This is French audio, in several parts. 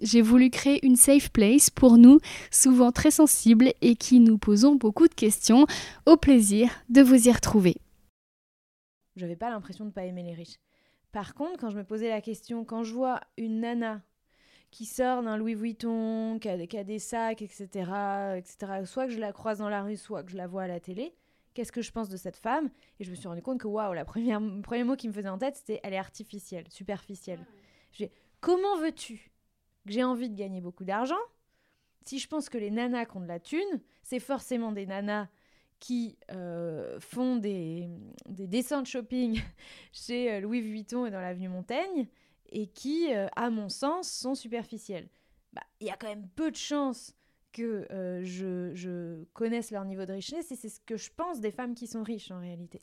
J'ai voulu créer une safe place pour nous, souvent très sensibles et qui nous posons beaucoup de questions. Au plaisir de vous y retrouver. J'avais pas l'impression de pas aimer les riches. Par contre, quand je me posais la question, quand je vois une nana qui sort d'un Louis Vuitton, qui a, des sacs, etc., etc., soit que je la croise dans la rue, soit que je la vois à la télé, qu'est-ce que je pense de cette femme? Et je me suis rendu compte que waouh, le premier mot qui me faisait en tête, c'était elle est artificielle, superficielle. comment veux-tu? Que j'ai envie de gagner beaucoup d'argent Si je pense que les nanas qui ont de la thune, c'est forcément des nanas qui euh, font des, des dessins de shopping chez euh, Louis Vuitton et dans l'avenue Montaigne et qui, euh, à mon sens, sont superficielles. Bah, il y a quand même peu de chances que je, je connaisse leur niveau de richesse et c'est ce que je pense des femmes qui sont riches en réalité.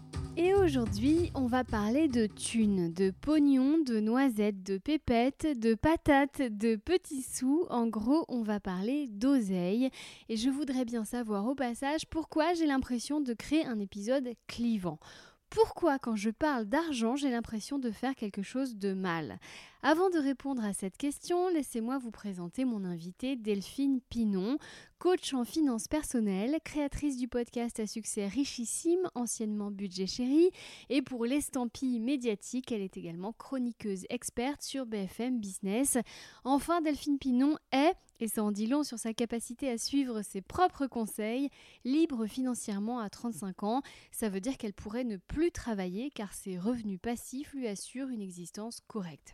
Et aujourd'hui, on va parler de thunes, de pognon, de noisettes, de pépettes, de patates, de petits sous. En gros, on va parler d'oseille. Et je voudrais bien savoir au passage pourquoi j'ai l'impression de créer un épisode clivant. Pourquoi quand je parle d'argent, j'ai l'impression de faire quelque chose de mal? Avant de répondre à cette question, laissez-moi vous présenter mon invitée Delphine Pinon, coach en finances personnelles, créatrice du podcast à succès richissime, anciennement Budget Chéri, et pour l'estampille médiatique, elle est également chroniqueuse experte sur BFM Business. Enfin, Delphine Pinon est et ça en dit long sur sa capacité à suivre ses propres conseils, libre financièrement à 35 ans. Ça veut dire qu'elle pourrait ne plus travailler car ses revenus passifs lui assurent une existence correcte.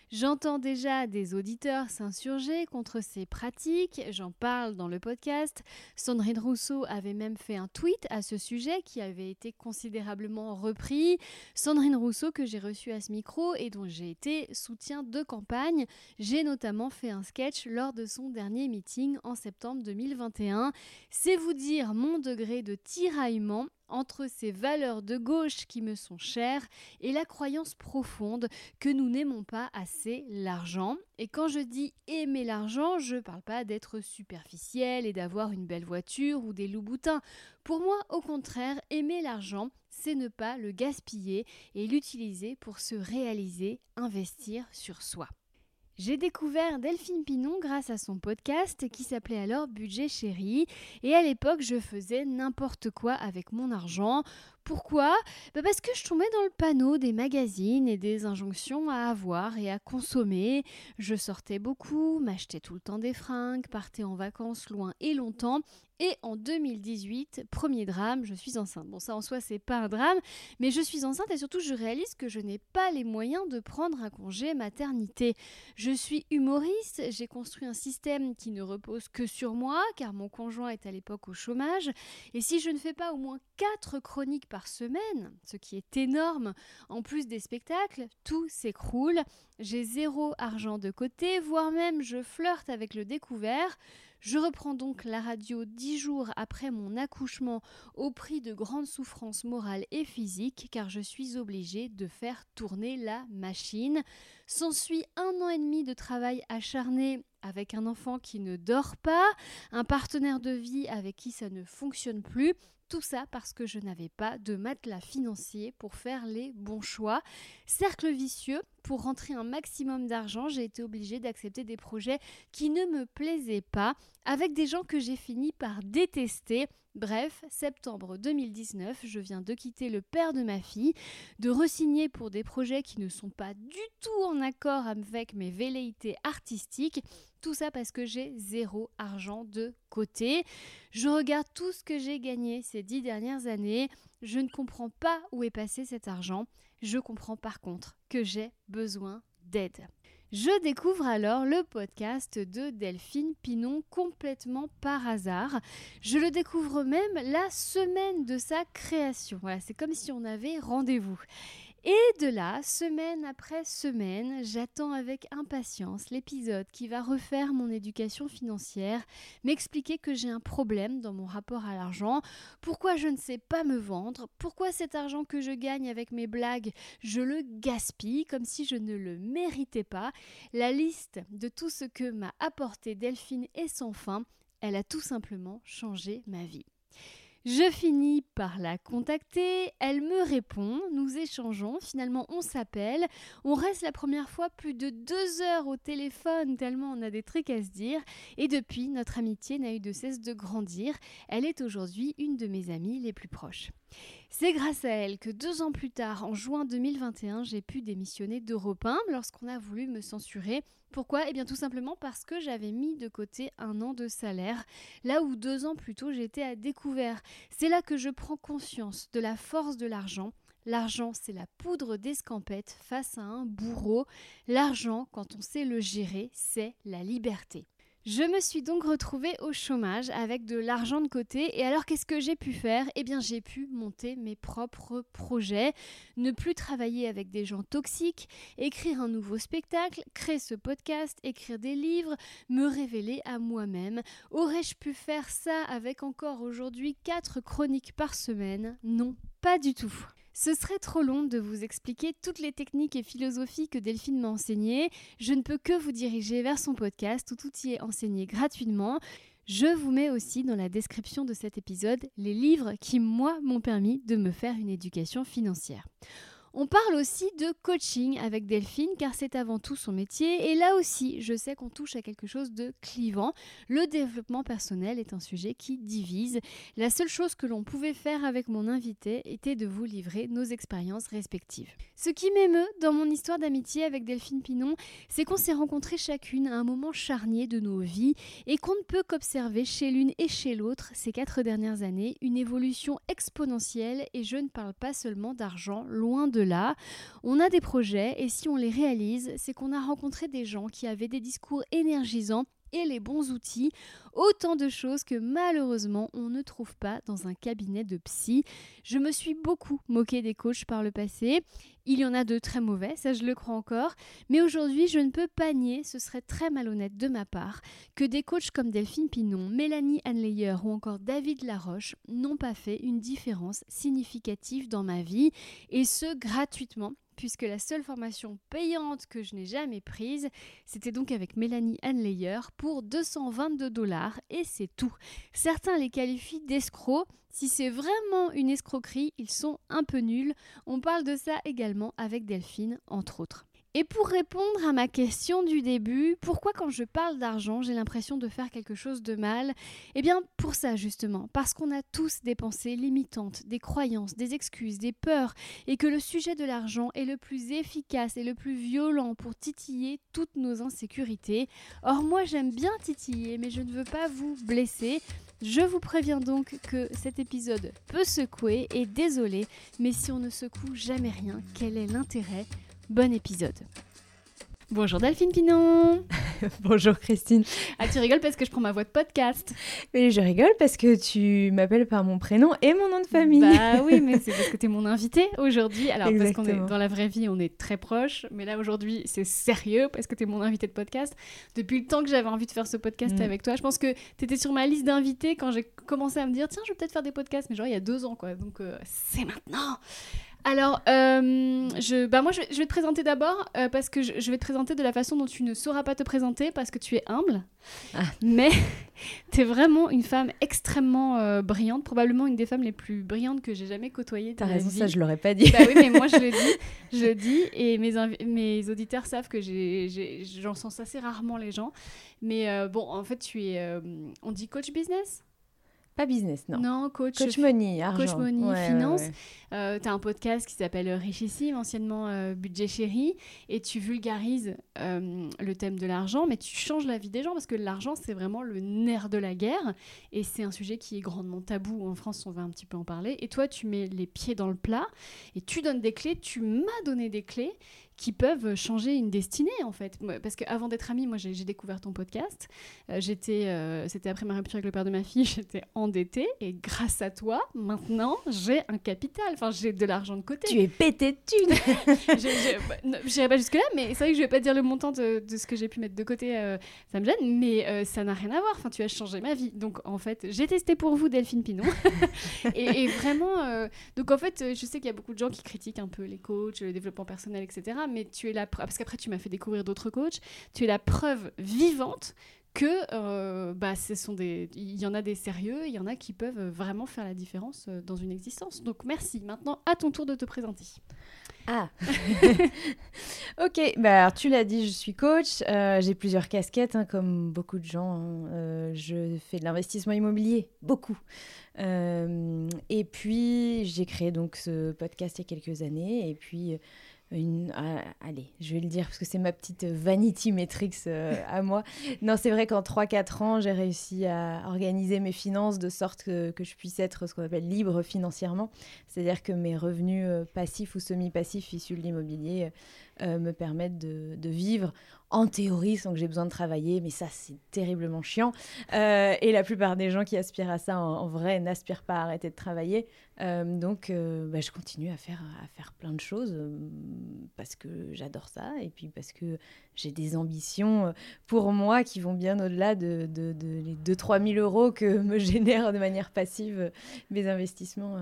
J'entends déjà des auditeurs s'insurger contre ces pratiques, j'en parle dans le podcast. Sandrine Rousseau avait même fait un tweet à ce sujet qui avait été considérablement repris. Sandrine Rousseau que j'ai reçue à ce micro et dont j'ai été soutien de campagne. J'ai notamment fait un sketch lors de son dernier meeting en septembre 2021. C'est vous dire mon degré de tiraillement entre ces valeurs de gauche qui me sont chères et la croyance profonde que nous n'aimons pas assez l'argent. Et quand je dis aimer l'argent, je ne parle pas d'être superficiel et d'avoir une belle voiture ou des loups boutins. Pour moi, au contraire, aimer l'argent, c'est ne pas le gaspiller et l'utiliser pour se réaliser, investir sur soi. J'ai découvert Delphine Pinon grâce à son podcast qui s'appelait alors Budget Chéri. Et à l'époque, je faisais n'importe quoi avec mon argent. Pourquoi? Bah Parce que je tombais dans le panneau des magazines et des injonctions à avoir et à consommer. Je sortais beaucoup, m'achetais tout le temps des fringues, partais en vacances loin et longtemps et en 2018, premier drame, je suis enceinte. Bon, ça en soi, c'est pas un drame, mais je suis enceinte et surtout, je réalise que je n'ai pas les moyens de prendre un congé maternité. Je suis humoriste, j'ai construit un système qui ne repose que sur moi, car mon conjoint est à l'époque au chômage. Et si je ne fais pas au moins 4 chroniques par semaine, ce qui est énorme, en plus des spectacles, tout s'écroule. J'ai zéro argent de côté, voire même je flirte avec le découvert. Je reprends donc la radio dix jours après mon accouchement au prix de grandes souffrances morales et physiques car je suis obligée de faire tourner la machine. S'ensuit un an et demi de travail acharné avec un enfant qui ne dort pas, un partenaire de vie avec qui ça ne fonctionne plus, tout ça parce que je n'avais pas de matelas financier pour faire les bons choix. Cercle vicieux, pour rentrer un maximum d'argent, j'ai été obligée d'accepter des projets qui ne me plaisaient pas, avec des gens que j'ai fini par détester. Bref, septembre 2019, je viens de quitter le père de ma fille, de resigner pour des projets qui ne sont pas du tout en accord avec mes velléités artistiques tout ça parce que j'ai zéro argent de côté. Je regarde tout ce que j'ai gagné ces dix dernières années. Je ne comprends pas où est passé cet argent. Je comprends par contre que j'ai besoin d'aide. Je découvre alors le podcast de Delphine Pinon complètement par hasard. Je le découvre même la semaine de sa création. C'est comme si on avait rendez-vous. Et de là, semaine après semaine, j'attends avec impatience l'épisode qui va refaire mon éducation financière, m'expliquer que j'ai un problème dans mon rapport à l'argent, pourquoi je ne sais pas me vendre, pourquoi cet argent que je gagne avec mes blagues, je le gaspille comme si je ne le méritais pas. La liste de tout ce que m'a apporté Delphine est sans fin, elle a tout simplement changé ma vie. Je finis par la contacter, elle me répond, nous échangeons, finalement on s'appelle, on reste la première fois plus de deux heures au téléphone tellement on a des trucs à se dire, et depuis notre amitié n'a eu de cesse de grandir, elle est aujourd'hui une de mes amies les plus proches. C'est grâce à elle que deux ans plus tard, en juin 2021, j'ai pu démissionner d'Europe 1 lorsqu'on a voulu me censurer pourquoi? Eh bien tout simplement parce que j'avais mis de côté un an de salaire, là où deux ans plus tôt j'étais à découvert. C'est là que je prends conscience de la force de l'argent. L'argent, c'est la poudre d'escampette face à un bourreau. L'argent, quand on sait le gérer, c'est la liberté. Je me suis donc retrouvée au chômage avec de l'argent de côté et alors qu'est-ce que j'ai pu faire? Eh bien j'ai pu monter mes propres projets, ne plus travailler avec des gens toxiques, écrire un nouveau spectacle, créer ce podcast, écrire des livres, me révéler à moi-même. Aurais-je pu faire ça avec encore aujourd'hui 4 chroniques par semaine? Non, pas du tout. Ce serait trop long de vous expliquer toutes les techniques et philosophies que Delphine m'a enseignées. Je ne peux que vous diriger vers son podcast où tout y est enseigné gratuitement. Je vous mets aussi dans la description de cet épisode les livres qui, moi, m'ont permis de me faire une éducation financière. On parle aussi de coaching avec Delphine car c'est avant tout son métier et là aussi je sais qu'on touche à quelque chose de clivant. Le développement personnel est un sujet qui divise. La seule chose que l'on pouvait faire avec mon invité était de vous livrer nos expériences respectives. Ce qui m'émeut dans mon histoire d'amitié avec Delphine Pinon, c'est qu'on s'est rencontrés chacune à un moment charnier de nos vies et qu'on ne peut qu'observer chez l'une et chez l'autre ces quatre dernières années une évolution exponentielle et je ne parle pas seulement d'argent, loin de là. On a des projets et si on les réalise, c'est qu'on a rencontré des gens qui avaient des discours énergisants et les bons outils, autant de choses que malheureusement on ne trouve pas dans un cabinet de psy. Je me suis beaucoup moquée des coachs par le passé. Il y en a de très mauvais, ça je le crois encore, mais aujourd'hui je ne peux pas nier, ce serait très malhonnête de ma part, que des coachs comme Delphine Pinon, Mélanie Anleyer ou encore David Laroche n'ont pas fait une différence significative dans ma vie, et ce gratuitement puisque la seule formation payante que je n'ai jamais prise, c'était donc avec Mélanie Anleyer pour 222 dollars et c'est tout. Certains les qualifient d'escrocs. Si c'est vraiment une escroquerie, ils sont un peu nuls. On parle de ça également avec Delphine, entre autres. Et pour répondre à ma question du début, pourquoi quand je parle d'argent, j'ai l'impression de faire quelque chose de mal? Eh bien pour ça justement, parce qu'on a tous des pensées limitantes, des croyances, des excuses, des peurs, et que le sujet de l'argent est le plus efficace et le plus violent pour titiller toutes nos insécurités. Or moi j'aime bien titiller, mais je ne veux pas vous blesser. Je vous préviens donc que cet épisode peut secouer, et désolé, mais si on ne secoue jamais rien, quel est l'intérêt? Bon épisode. Bonjour Delphine Pinon Bonjour Christine. Ah tu rigoles parce que je prends ma voix de podcast Mais je rigole parce que tu m'appelles par mon prénom et mon nom de famille. Bah oui, mais c'est parce que tu es mon invité aujourd'hui. Alors parce qu'on est dans la vraie vie, on est très proches, mais là aujourd'hui, c'est sérieux parce que tu es mon invité de podcast. Depuis le temps que j'avais envie de faire ce podcast mm. avec toi, je pense que tu étais sur ma liste d'invités quand j'ai commencé à me dire tiens, je vais peut-être faire des podcasts, mais genre il y a deux ans quoi. Donc euh, c'est maintenant. Alors, euh, je, bah moi, je, vais te présenter d'abord euh, parce que je, vais te présenter de la façon dont tu ne sauras pas te présenter parce que tu es humble. Ah. Mais tu es vraiment une femme extrêmement euh, brillante, probablement une des femmes les plus brillantes que j'ai jamais côtoyées. T'as raison, ça je l'aurais pas dit. Bah oui, mais moi je le dis, je le dis, et mes, mes auditeurs savent que j'en sens assez rarement les gens. Mais bon, en fait, tu es, on dit coach business? Pas business, non. Non, coach. Coach money, argent. Coach money, finance. Euh, tu as un podcast qui s'appelle Richissime, anciennement euh, Budget Chéri, et tu vulgarises euh, le thème de l'argent, mais tu changes la vie des gens parce que l'argent, c'est vraiment le nerf de la guerre, et c'est un sujet qui est grandement tabou. En France, on va un petit peu en parler. Et toi, tu mets les pieds dans le plat, et tu donnes des clés. Tu m'as donné des clés qui peuvent changer une destinée en fait. Parce qu'avant d'être amie, moi j'ai découvert ton podcast. Euh, j'étais, euh, c'était après ma rupture avec le père de ma fille, j'étais endettée et grâce à toi, maintenant j'ai un capital. Enfin, j'ai de l'argent de côté. Tu es pété de thunes. je n'irai pas jusque là, mais c'est vrai que je vais pas dire le montant de, de ce que j'ai pu mettre de côté. Euh, ça me gêne, mais ça n'a rien à voir. Enfin, tu as changé ma vie. Donc en fait, j'ai testé pour vous Delphine Pinon et, et, vraiment, donc en fait, je sais qu'il y a beaucoup de gens qui critiquent un peu les coachs, le développement personnel, etc mais tu es la parce qu'après tu m'as fait découvrir d'autres coachs, tu es la preuve vivante que euh, bah, ce sont des, il y en a des sérieux, il y en a qui peuvent vraiment faire la différence euh, dans une existence. Donc merci. Maintenant, à ton tour de te présenter. Ah, ok. Bah alors tu l'as dit, je suis coach. Euh, j'ai plusieurs casquettes, hein, comme beaucoup de gens. Hein. je fais de l'investissement immobilier, beaucoup. et puis j'ai créé donc ce podcast il y a quelques années. Et puis ah, allez, je vais le dire parce que c'est ma petite vanity metrics euh, à moi. Non, c'est vrai qu'en 3-4 ans, j'ai réussi à organiser mes finances de sorte que, je puisse être ce qu'on appelle libre financièrement. C'est-à-dire que mes revenus euh, passifs ou semi-passifs issus de l'immobilier euh, me permettent de, vivre en théorie sans que j'ai besoin de travailler, mais ça c'est terriblement chiant. Euh, et la plupart des gens qui aspirent à ça en, vrai n'aspirent pas à arrêter de travailler. Euh, donc euh, bah, je continue à faire, à faire plein de choses parce que j'adore ça et puis parce que j'ai des ambitions pour moi qui vont bien au-delà de, de, de, les 2-3 000 euros que me génèrent de manière passive mes investissements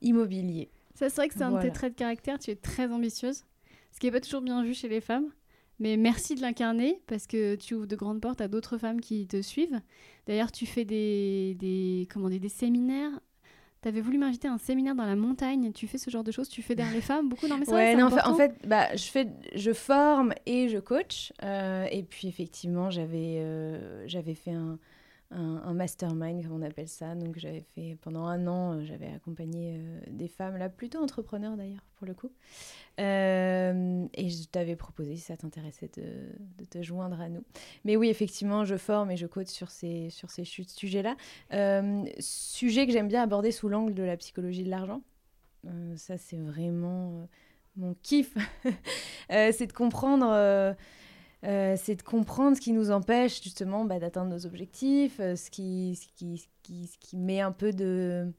immobiliers. Ça, c'est vrai que c'est un de tes traits de caractère, tu es très ambitieuse, ce qui n'est pas toujours bien vu chez les femmes. Mais merci de l'incarner parce que tu ouvres de grandes portes à d'autres femmes qui te suivent. D'ailleurs, tu fais des, des, comment des séminaires. Tu avais voulu m'inviter à un séminaire dans la montagne. Tu fais ce genre de choses? Tu fais derrière les femmes beaucoup? Dans mes ouais, non, en fait, bah, je, fais, je forme et je coach. Euh, et puis, effectivement, j'avais euh, j'avais fait un, un, mastermind, comme on appelle ça. Donc, j'avais fait pendant un an, euh, j'avais accompagné des femmes, là, plutôt entrepreneurs d'ailleurs, pour le coup. Euh, et je t'avais proposé, si ça t'intéressait, de, te joindre à nous. Mais oui, effectivement, je forme et je coach sur ces, sur ces sujets-là. Euh, sujet que j'aime bien aborder sous l'angle de la psychologie de l'argent. Euh, ça, c'est vraiment mon kiff. c'est de comprendre... c'est de comprendre ce qui nous empêche justement bah, d'atteindre nos objectifs, ce qui, ce, qui, ce, qui, ce qui met un peu de,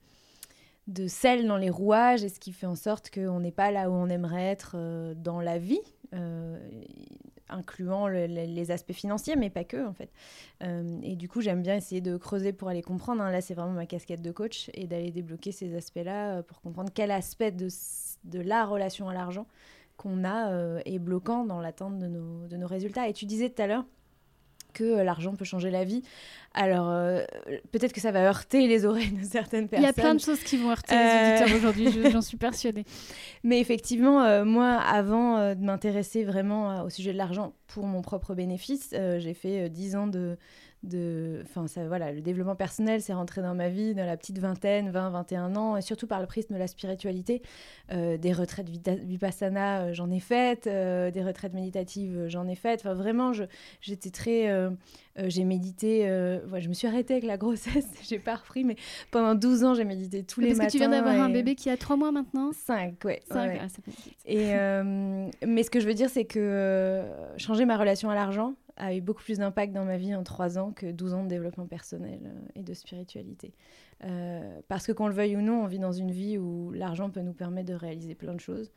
de sel dans les rouages et ce qui fait en sorte qu'on n'est pas là où on aimerait être euh, dans la vie, euh, incluant les aspects financiers, mais pas que en fait. Euh, et du coup, j'aime bien essayer de creuser pour aller comprendre. Hein. Là, c'est vraiment ma casquette de coach et d'aller débloquer ces aspects-là pour comprendre quel aspect de, de la relation à l'argent qu'on a est bloquant dans l'attente de nos, de nos résultats. Et tu disais tout à l'heure, que euh, l'argent peut changer la vie. Alors, euh, peut-être que ça va heurter les oreilles de certaines personnes. Il y a plein de choses qui vont heurter les euh, auditeurs aujourd'hui, j'en suis persuadée. Mais effectivement, moi, avant de m'intéresser vraiment au sujet de l'argent pour mon propre bénéfice, j'ai fait dix ans de, enfin voilà le développement personnel c'est rentré dans ma vie dans la petite vingtaine 20 21 ans et surtout par le prisme de la spiritualité. Euh, des retraites vipassana euh, j'en ai faites euh, des retraites méditatives j'en ai faites. Enfin vraiment j'étais très j'ai médité je me suis arrêtée avec la grossesse j'ai pas repris mais pendant 12 ans j'ai médité tous les matins parce que tu viens d'avoir un bébé qui a 3 mois maintenant 5 ouais, 5 ah, et mais ce que je veux dire c'est que changer ma relation à l'argent a eu beaucoup plus d'impact dans ma vie en trois ans que 12 ans de développement personnel euh, et de spiritualité. Euh, parce que qu'on le veuille ou non, on vit dans une vie où l'argent peut nous permettre de réaliser plein de choses.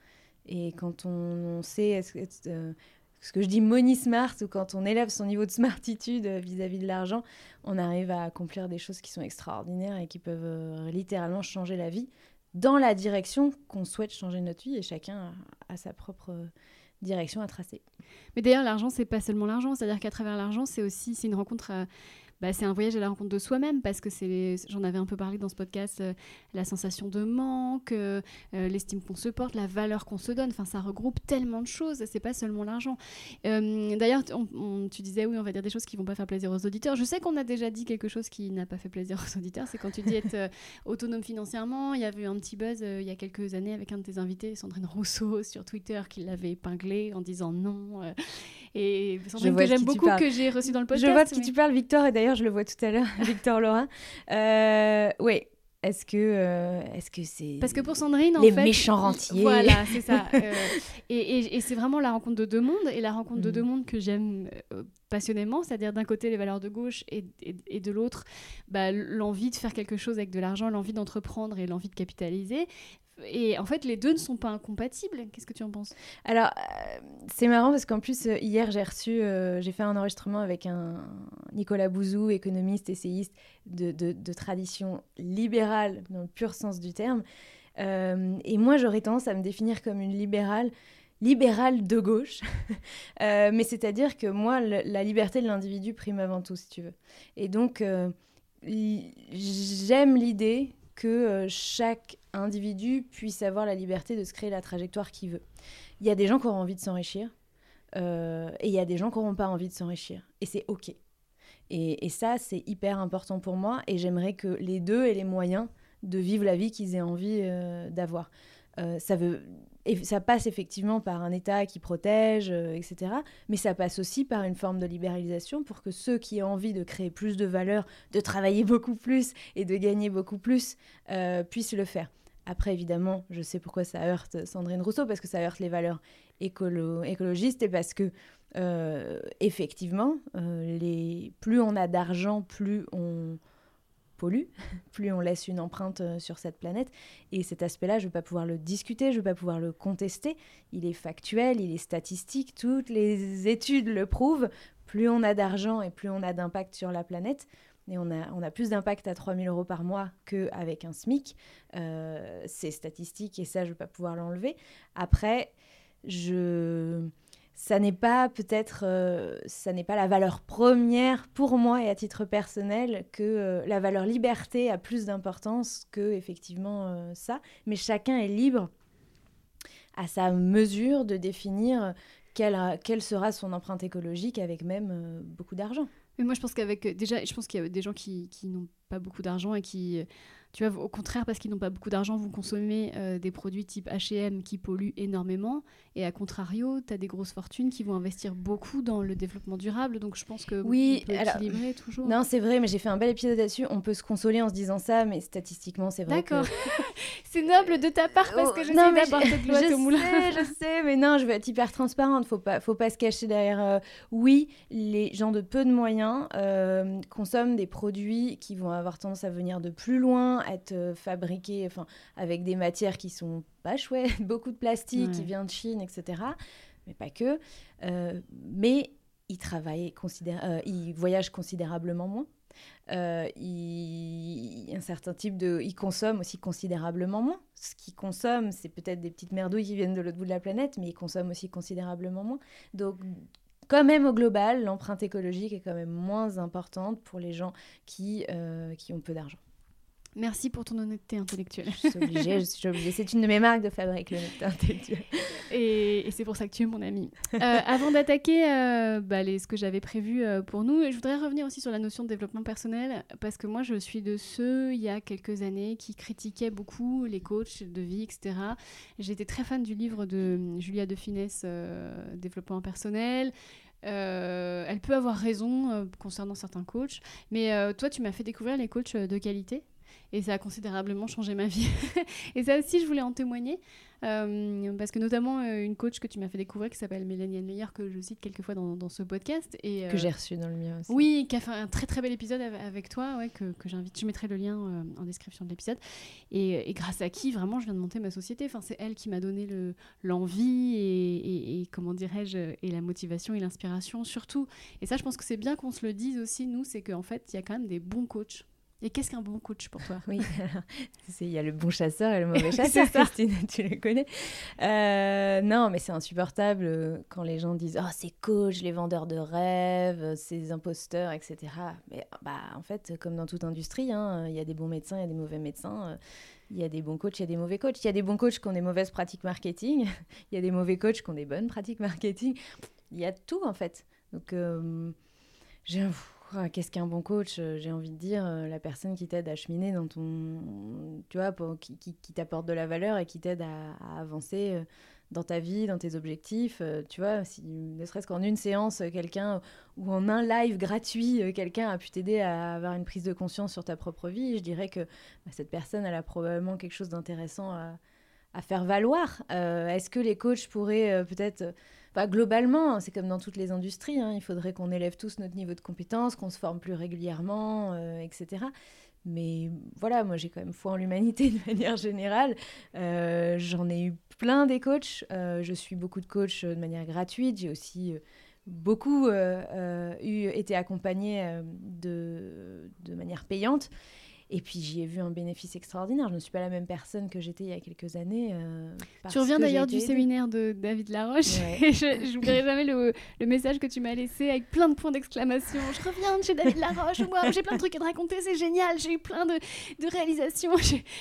Et quand on, sait euh, ce que je dis money smart, ou quand on élève son niveau de smartitude vis-à-vis de l'argent, on arrive à accomplir des choses qui sont extraordinaires et qui peuvent littéralement changer la vie dans la direction qu'on souhaite changer notre vie. Et chacun a sa propre direction à tracer. Mais d'ailleurs, l'argent, c'est pas seulement l'argent. C'est-à-dire qu'à travers l'argent, c'est aussi c'est une rencontre euh, bah, c'est un voyage à la rencontre de soi-même parce que c'est, j'en avais un peu parlé dans ce podcast, euh, la sensation de manque, euh, euh, l'estime qu'on se porte, la valeur qu'on se donne. Enfin, ça regroupe tellement de choses. C'est pas seulement l'argent. d'ailleurs, tu disais oui, on va dire des choses qui vont pas faire plaisir aux auditeurs. Je sais qu'on a déjà dit quelque chose qui n'a pas fait plaisir aux auditeurs. C'est quand tu dis être autonome financièrement. Il y avait eu un petit buzz il y a quelques années avec un de tes invités, Sandrine Rousseau, sur Twitter, qui l'avait épinglé en disant non. et Sandrine que j'aime beaucoup, que j'ai reçu dans le podcast. Je vois de qui tu parles, Victor, et d'ailleurs je le vois tout à l'heure, Victor Laurent. Euh, oui, Est-ce que euh, est-ce que c'est Parce que pour Sandrine, en les fait, méchants rentiers Voilà, c'est ça. Euh, et et- et c'est vraiment la rencontre de deux mondes, et la rencontre de Mhm. deux mondes que j'aime passionnément, c'est-à-dire d'un côté les valeurs de gauche et, et- et de l'autre bah, l'envie de faire quelque chose avec de l'argent, l'envie d'entreprendre et l'envie de capitaliser. Et en fait, les deux ne sont pas incompatibles. Qu'est-ce que tu en penses? Alors, euh, c'est marrant parce qu'en plus, euh, hier, j'ai reçu, euh, j'ai fait un enregistrement avec un Nicolas Bouzou, économiste, essayiste de, tradition libérale, dans le pur sens du terme. Et moi, j'aurais tendance à me définir comme une libérale, libérale de gauche. Mais c'est-à-dire que moi, la liberté de l'individu prime avant tout, si tu veux. Et donc, j'aime l'idée que chaque individu puisse avoir la liberté de se créer la trajectoire qu'il veut. Il y a des gens qui auront envie de s'enrichir euh, et il y a des gens qui n'auront pas envie de s'enrichir. Et c'est OK. Et, ça, c'est hyper important pour moi et j'aimerais que les deux aient les moyens de vivre la vie qu'ils aient envie euh, d'avoir. Euh, ça, passe effectivement par un État qui protège, etc. Mais ça passe aussi par une forme de libéralisation pour que ceux qui ont envie de créer plus de valeur, de travailler beaucoup plus et de gagner beaucoup plus puissent le faire. Après, évidemment, je sais pourquoi ça heurte Sandrine Rousseau, parce que ça heurte les valeurs écolo écologistes et parce que, euh, effectivement, euh, plus on a d'argent, plus on pollue, plus on laisse une empreinte euh, sur cette planète. Et cet aspect-là, je ne vais pas pouvoir le discuter, je ne vais pas pouvoir le contester. Il est factuel, il est statistique, toutes les études le prouvent. Plus on a d'argent et plus on a d'impact sur la planète, et on a, plus d'impact à 3000 euros par mois qu'avec un SMIC. Euh, c'est statistique et ça, je ne vais pas pouvoir l'enlever. Après, ça n'est pas peut-être, euh, ça n'est pas la valeur première pour moi et à titre personnel que euh, la valeur liberté a plus d'importance que effectivement ça. Mais chacun est libre à sa mesure de définir quelle, quelle sera son empreinte écologique avec même beaucoup d'argent. Mais moi, je pense qu'avec déjà, je pense qu'il y a des gens qui, qui n'ont pas beaucoup d'argent et qui, tu vois, au contraire, parce qu'ils n'ont pas beaucoup d'argent, vont consommer euh, des produits type H&M qui polluent énormément. Et à contrario, tu as des grosses fortunes qui vont investir beaucoup dans le développement durable. Donc, je pense que Oui, on peut alors- équilibrer toujours. Non, c'est vrai, mais j'ai fait un bel épisode là-dessus. On peut se consoler en se disant ça, mais statistiquement, c'est vrai que... D'accord. C'est noble de ta part parce que Oh, je non, sais de l'eau à je moulin. sais, je sais, mais non, je veux être hyper transparente. Faut pas, faut pas se cacher derrière. euh, Oui, les gens de peu de moyens euh, consomment des produits qui vont avoir tendance à venir de plus loin, être fabriqués, enfin, avec des matières qui sont pas chouettes, beaucoup de plastique qui vient de Chine, etc. Mais pas que. Euh, mais ils travaillent, considéra- euh, ils voyagent considérablement moins. Euh, ils, un certain type de, ils consomment aussi considérablement moins. Ce qu'ils consomment, c'est peut-être des petites merdouilles qui viennent de l'autre bout de la planète, mais ils consomment aussi considérablement moins. Donc, quand même au global, l'empreinte écologique est quand même moins importante pour les gens qui, euh, ont peu d'argent. Merci pour ton honnêteté intellectuelle. Je suis obligée, je suis obligée. C'est une de mes marques de fabrique, l'honnêteté intellectuelle. Et, et c'est pour ça que tu es mon ami. Euh, avant d'attaquer euh, bah, ce que j'avais prévu euh, pour nous, je voudrais revenir aussi sur la notion de développement personnel, parce que moi, je suis de ceux, il y a quelques années, qui critiquaient beaucoup les coachs de vie, etc. J'étais très fan du livre de Julia de Finesse, euh, Développement personnel. Euh, elle peut avoir raison euh, concernant certains coachs, mais euh, toi, tu m'as fait découvrir les coachs de qualité. Et ça a considérablement changé ma vie. et ça aussi, je voulais en témoigner. Euh, parce que notamment euh, une coach que tu m'as fait découvrir qui s'appelle Mélanie Meyer que je cite quelquefois dans, dans ce podcast et Que euh, j'ai reçu dans le mien aussi. oui qui a fait un très très bel épisode av- avec toi ouais, que, que j'invite je mettrai le lien euh, en description de l'épisode et, et grâce à qui vraiment je viens de monter ma société enfin c'est elle qui m'a donné le l'envie et, et- et comment dirais-je et la motivation et l'inspiration surtout et ça je pense que c'est bien qu'on se le dise aussi nous c'est qu'en fait il y a quand même des bons coachs et qu'est-ce qu'un bon coach pour toi? Oui, il y a le bon chasseur et le mauvais chasseur. Christine, tu le connais. Euh, non, mais c'est insupportable euh, quand les gens disent « Oh, c'est coach, les vendeurs de rêves, ces imposteurs, etc. » Mais bah, en fait, comme dans toute industrie, hein, il y a des bons médecins, il y a des mauvais médecins. euh, Il y a des bons coachs, il y a des mauvais coachs. Il y a des bons coachs qui ont des mauvaises pratiques marketing. Il y a des mauvais coachs qui ont des bonnes pratiques marketing. Il y a tout, en fait. Donc, euh, j'ai- ah, Qu'est-ce qu'un bon coach Euh, J'ai envie de dire euh, la personne qui t'aide à cheminer dans ton, tu vois, qui, qui- t'apporte de la valeur et qui t'aide à, avancer euh, dans ta vie, dans tes objectifs. Tu vois, si, ne serait-ce qu'en une séance, quelqu'un, ou en un live gratuit, quelqu'un a pu t'aider à avoir une prise de conscience sur ta propre vie, je dirais que bah, cette personne, elle a probablement quelque chose d'intéressant à, faire valoir. Est-ce que les coachs pourraient peut-être bah, globalement, c'est comme dans toutes les industries, hein, il faudrait qu'on élève tous notre niveau de compétence, qu'on se forme plus régulièrement, euh, etc. Mais voilà, moi j'ai quand même foi en l'humanité de manière générale. Euh, j'en ai eu plein des coachs. Euh, je suis beaucoup de coachs de manière gratuite. J'ai aussi beaucoup eu, été accompagnée de manière payante. Et puis j'y ai vu un bénéfice extraordinaire. Je ne suis pas la même personne que j'étais il y a quelques années. Euh, tu reviens d'ailleurs du séminaire de David Laroche. je n'oublierai jamais le, le, message que tu m'as laissé avec plein de points d'exclamation. Je reviens de chez David Laroche. Waouh, j'ai plein de trucs à te raconter, c'est génial. J'ai eu plein de, de réalisations.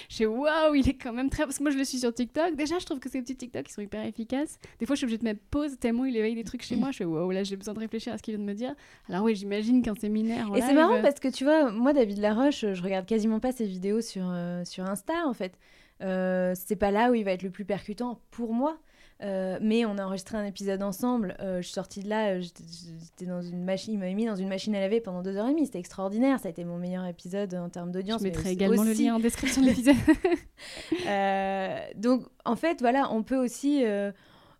J'ai waouh, il est quand même très. Parce que moi je le suis sur TikTok. Déjà, je trouve que ces petits TikTok ils sont hyper efficaces. Des fois, je suis obligée de mettre pause tellement il éveille des trucs chez moi. Je fais waouh, là j'ai besoin de réfléchir à ce qu'il vient de me dire. Alors oui, j'imagine qu'un séminaire. et c'est marrant parce que tu vois, moi David Laroche, je regarde quasiment pas ses vidéos sur, euh, sur Insta, en fait. Euh, c'est pas là où il va être le plus percutant pour moi. Euh, mais on a enregistré un épisode ensemble. je suis sortie de là, j'étais dans une machine, il m'avait mis dans une machine à laver pendant deux heures et demie. C'était extraordinaire. Ça a été mon meilleur épisode en termes d'audience. Je mettrai également le lien en description de l'épisode. donc, en fait, voilà, on peut aussi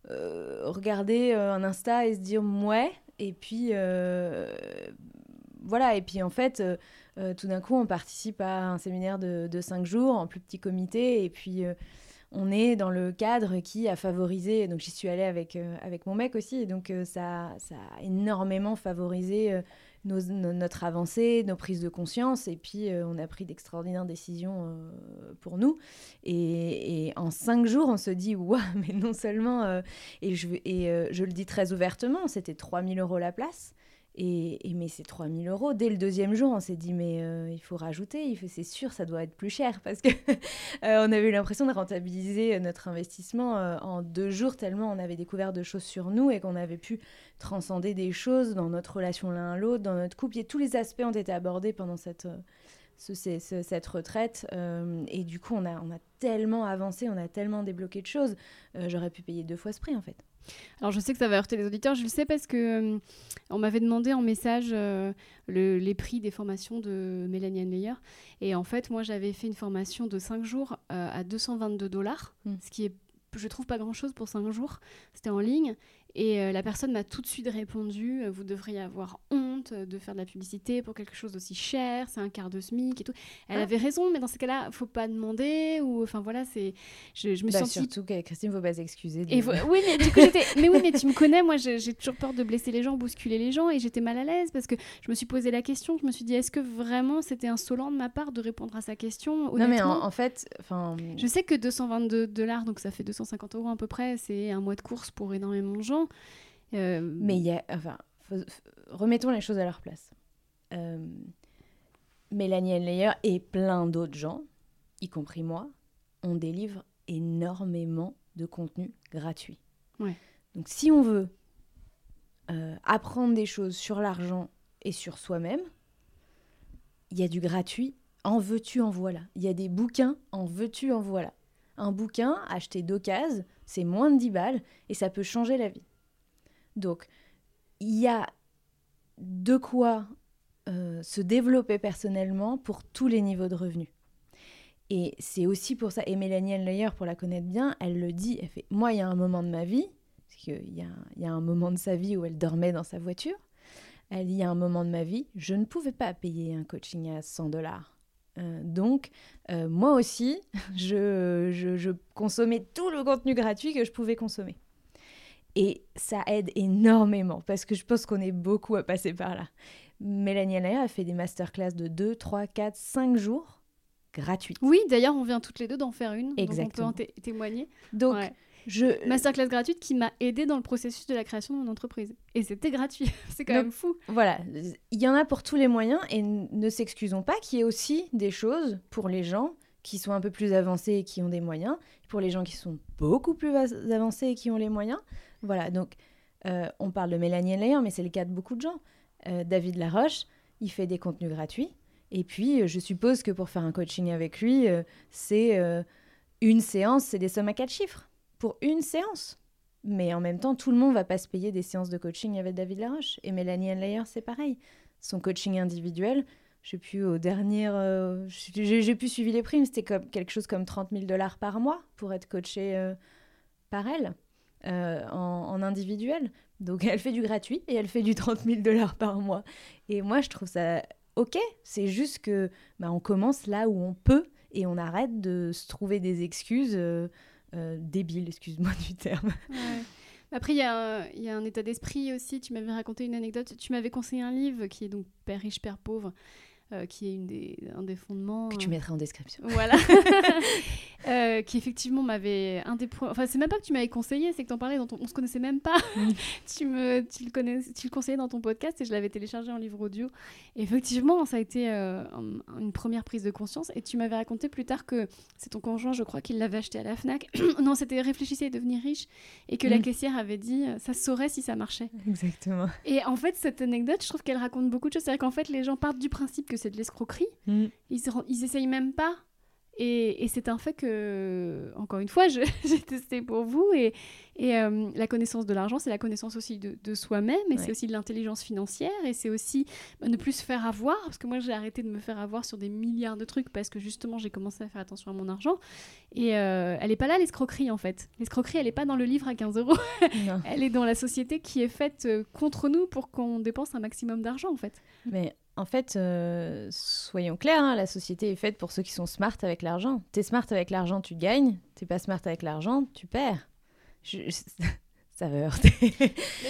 regarder un Insta et se dire ouais. Et puis, voilà. Et puis, en fait euh, tout d'un coup, on participe à un séminaire de, cinq jours en plus petit comité et puis euh, on est dans le cadre qui a favorisé. Donc j'y suis allée avec, euh, avec mon mec aussi et donc ça, ça a énormément favorisé notre avancée, nos prises de conscience et puis on a pris d'extraordinaires décisions pour nous. Et, en cinq jours, on se dit waouh, mais non seulement, et, je, et je le dis très ouvertement, c'était 3000 euros la place. Et, et, mais c'est 3000 euros. Dès le deuxième jour, on s'est dit, mais euh, il faut rajouter, c'est sûr, ça doit être plus cher. Parce qu'on euh, on avait eu l'impression de rentabiliser notre investissement euh, en deux jours, tellement on avait découvert de choses sur nous et qu'on avait pu transcender des choses dans notre relation l'un à l'autre, dans notre couple. Et tous les aspects ont été abordés pendant cette, cette retraite. et du coup, on a, on a tellement avancé, on a tellement débloqué de choses. J'aurais pu payer deux fois ce prix, en fait. Alors je sais que ça va heurter les auditeurs, je le sais parce que euh, on m'avait demandé en message euh, les prix des formations de Mélanie Anleyer. Et en fait, moi j'avais fait une formation de 5 jours euh, à 222 dollars, hmm. ce qui est, je trouve, pas grand chose pour 5 jours. C'était en ligne. Et euh, la personne m'a tout de suite répondu euh, Vous devriez avoir honte de faire de la publicité pour quelque chose d'aussi cher, c'est un quart de SMIC et tout. Elle ah. avait raison, mais dans ces cas-là, faut pas demander. Ou enfin voilà, c'est. Je, je me bah, Surtout que Christine, faut pas s'excuser. Et oui, mais du coup, j'étais. mais oui, mais tu me connais, moi j'ai toujours peur de blesser les gens, bousculer les gens, et j'étais mal à l'aise parce que je me suis posé la question. Je me suis dit Est-ce que vraiment c'était insolent de ma part de répondre à sa question Non, mais en, fait. enfin Je sais que 222 dollars, donc ça fait 250 euros à peu près, c'est un mois de course pour énormément de gens. Euh, mais il y a, enfin, remettons les choses à leur place. Euh, Mélanie Enleyer et plein d'autres gens, y compris moi, on délivre énormément de contenu gratuit. Donc si on veut euh, apprendre des choses sur l'argent et sur soi-même, il y a du gratuit, en veux-tu, en voilà. Il y a des bouquins, en veux-tu, en voilà. Un bouquin acheté d'occasion, c'est moins de 10 balles et ça peut changer la vie. Donc, il y a de quoi euh, se développer personnellement pour tous les niveaux de revenus. Et c'est aussi pour ça, et Mélanie Enleyer, pour la connaître bien, elle le dit, elle fait, moi, il y a un moment de ma vie, parce qu'il y y a un moment de sa vie où elle dormait dans sa voiture, elle dit, il y a un moment de ma vie, je ne pouvais pas payer un coaching à 100 dollars. Euh, donc, euh, moi aussi, je consommais tout le contenu gratuit que je pouvais consommer. Et ça aide énormément parce que je pense qu'on est beaucoup à passer par là. Mélanie Allaire a fait des masterclass de 2, 3, 4, 5 jours gratuites. Oui, d'ailleurs, on vient toutes les deux d'en faire une. Exactement. Donc on peut en témoigner. Donc, je... Masterclass gratuite qui m'a aidé dans le processus de la création de mon entreprise. Et c'était gratuit. C'est quand même fou. Voilà. Il y en a pour tous les moyens et ne s'excusons pas qu'il y ait aussi des choses pour les gens qui sont un peu plus avancés et qui ont des moyens, pour les gens qui sont beaucoup plus avancés et qui ont les moyens. Voilà, donc euh, on parle de Mélanie Layer, mais c'est le cas de beaucoup de gens. Euh, David Laroche, il fait des contenus gratuits. Et puis, euh, je suppose que pour faire un coaching avec lui, c'est une séance, c'est des sommes à quatre chiffres pour une séance. Mais en même temps, tout le monde va pas se payer des séances de coaching avec David Laroche. Et Mélanie Anlayer, c'est pareil. Son coaching individuel, je sais plus, au dernier. euh, j'ai j'ai plus suivi les primes, c'était quelque chose comme 30 000 dollars par mois pour être coachée euh, par elle euh, en, individuel. Donc elle fait du gratuit et elle fait du 30 000 dollars par mois. Et moi, je trouve ça ok. C'est juste que bah, on commence là où on peut et on arrête de se trouver des excuses débiles, excuse-moi du terme. Après, il y a un état d'esprit aussi. Tu m'avais raconté une anecdote. Tu m'avais conseillé un livre qui est donc Père riche, Père pauvre, euh, qui est une des, un des fondements. Que tu euh, mettrais en description. Voilà. Euh, qui effectivement m'avait un des points. Enfin, c'est même pas que tu m'avais conseillé, c'est que t'en parlais, dans ton... on se connaissait même pas. Mm. tu, me... tu, le connais... tu le conseillais dans ton podcast et je l'avais téléchargé en livre audio. Et effectivement, ça a été euh, un- une première prise de conscience. Et tu m'avais raconté plus tard que c'est ton conjoint, je crois, qu'il l'avait acheté à la Fnac. non, c'était Réfléchissez et devenir riche. Et que la Mm. caissière avait dit ça saurait si ça marchait. Exactement. Et en fait, cette anecdote, je trouve qu'elle raconte beaucoup de choses. C'est-à-dire qu'en fait, les gens partent du principe que c'est de l'escroquerie Mm. ils, ils essayent même pas. Et, et c'est un fait que, encore une fois, j'ai testé pour vous. Et, et euh, la connaissance de l'argent, c'est la connaissance aussi de, de soi-même. Et Ouais. c'est aussi de l'intelligence financière. Et c'est aussi bah, ne plus se faire avoir. Parce que moi, j'ai arrêté de me faire avoir sur des milliards de trucs parce que justement, j'ai commencé à faire attention à mon argent. Et euh, elle n'est pas là, l'escroquerie, en fait. L'escroquerie, elle n'est pas dans le livre à 15 euros. Elle est dans la société qui est faite euh, contre nous pour qu'on dépense un maximum d'argent, en fait. Mais en fait, euh, soyons clairs, hein, la société est faite pour ceux qui sont smart avec l'argent. T'es smart avec l'argent, tu gagnes. T'es pas smart avec l'argent, tu perds. Ça va heurter.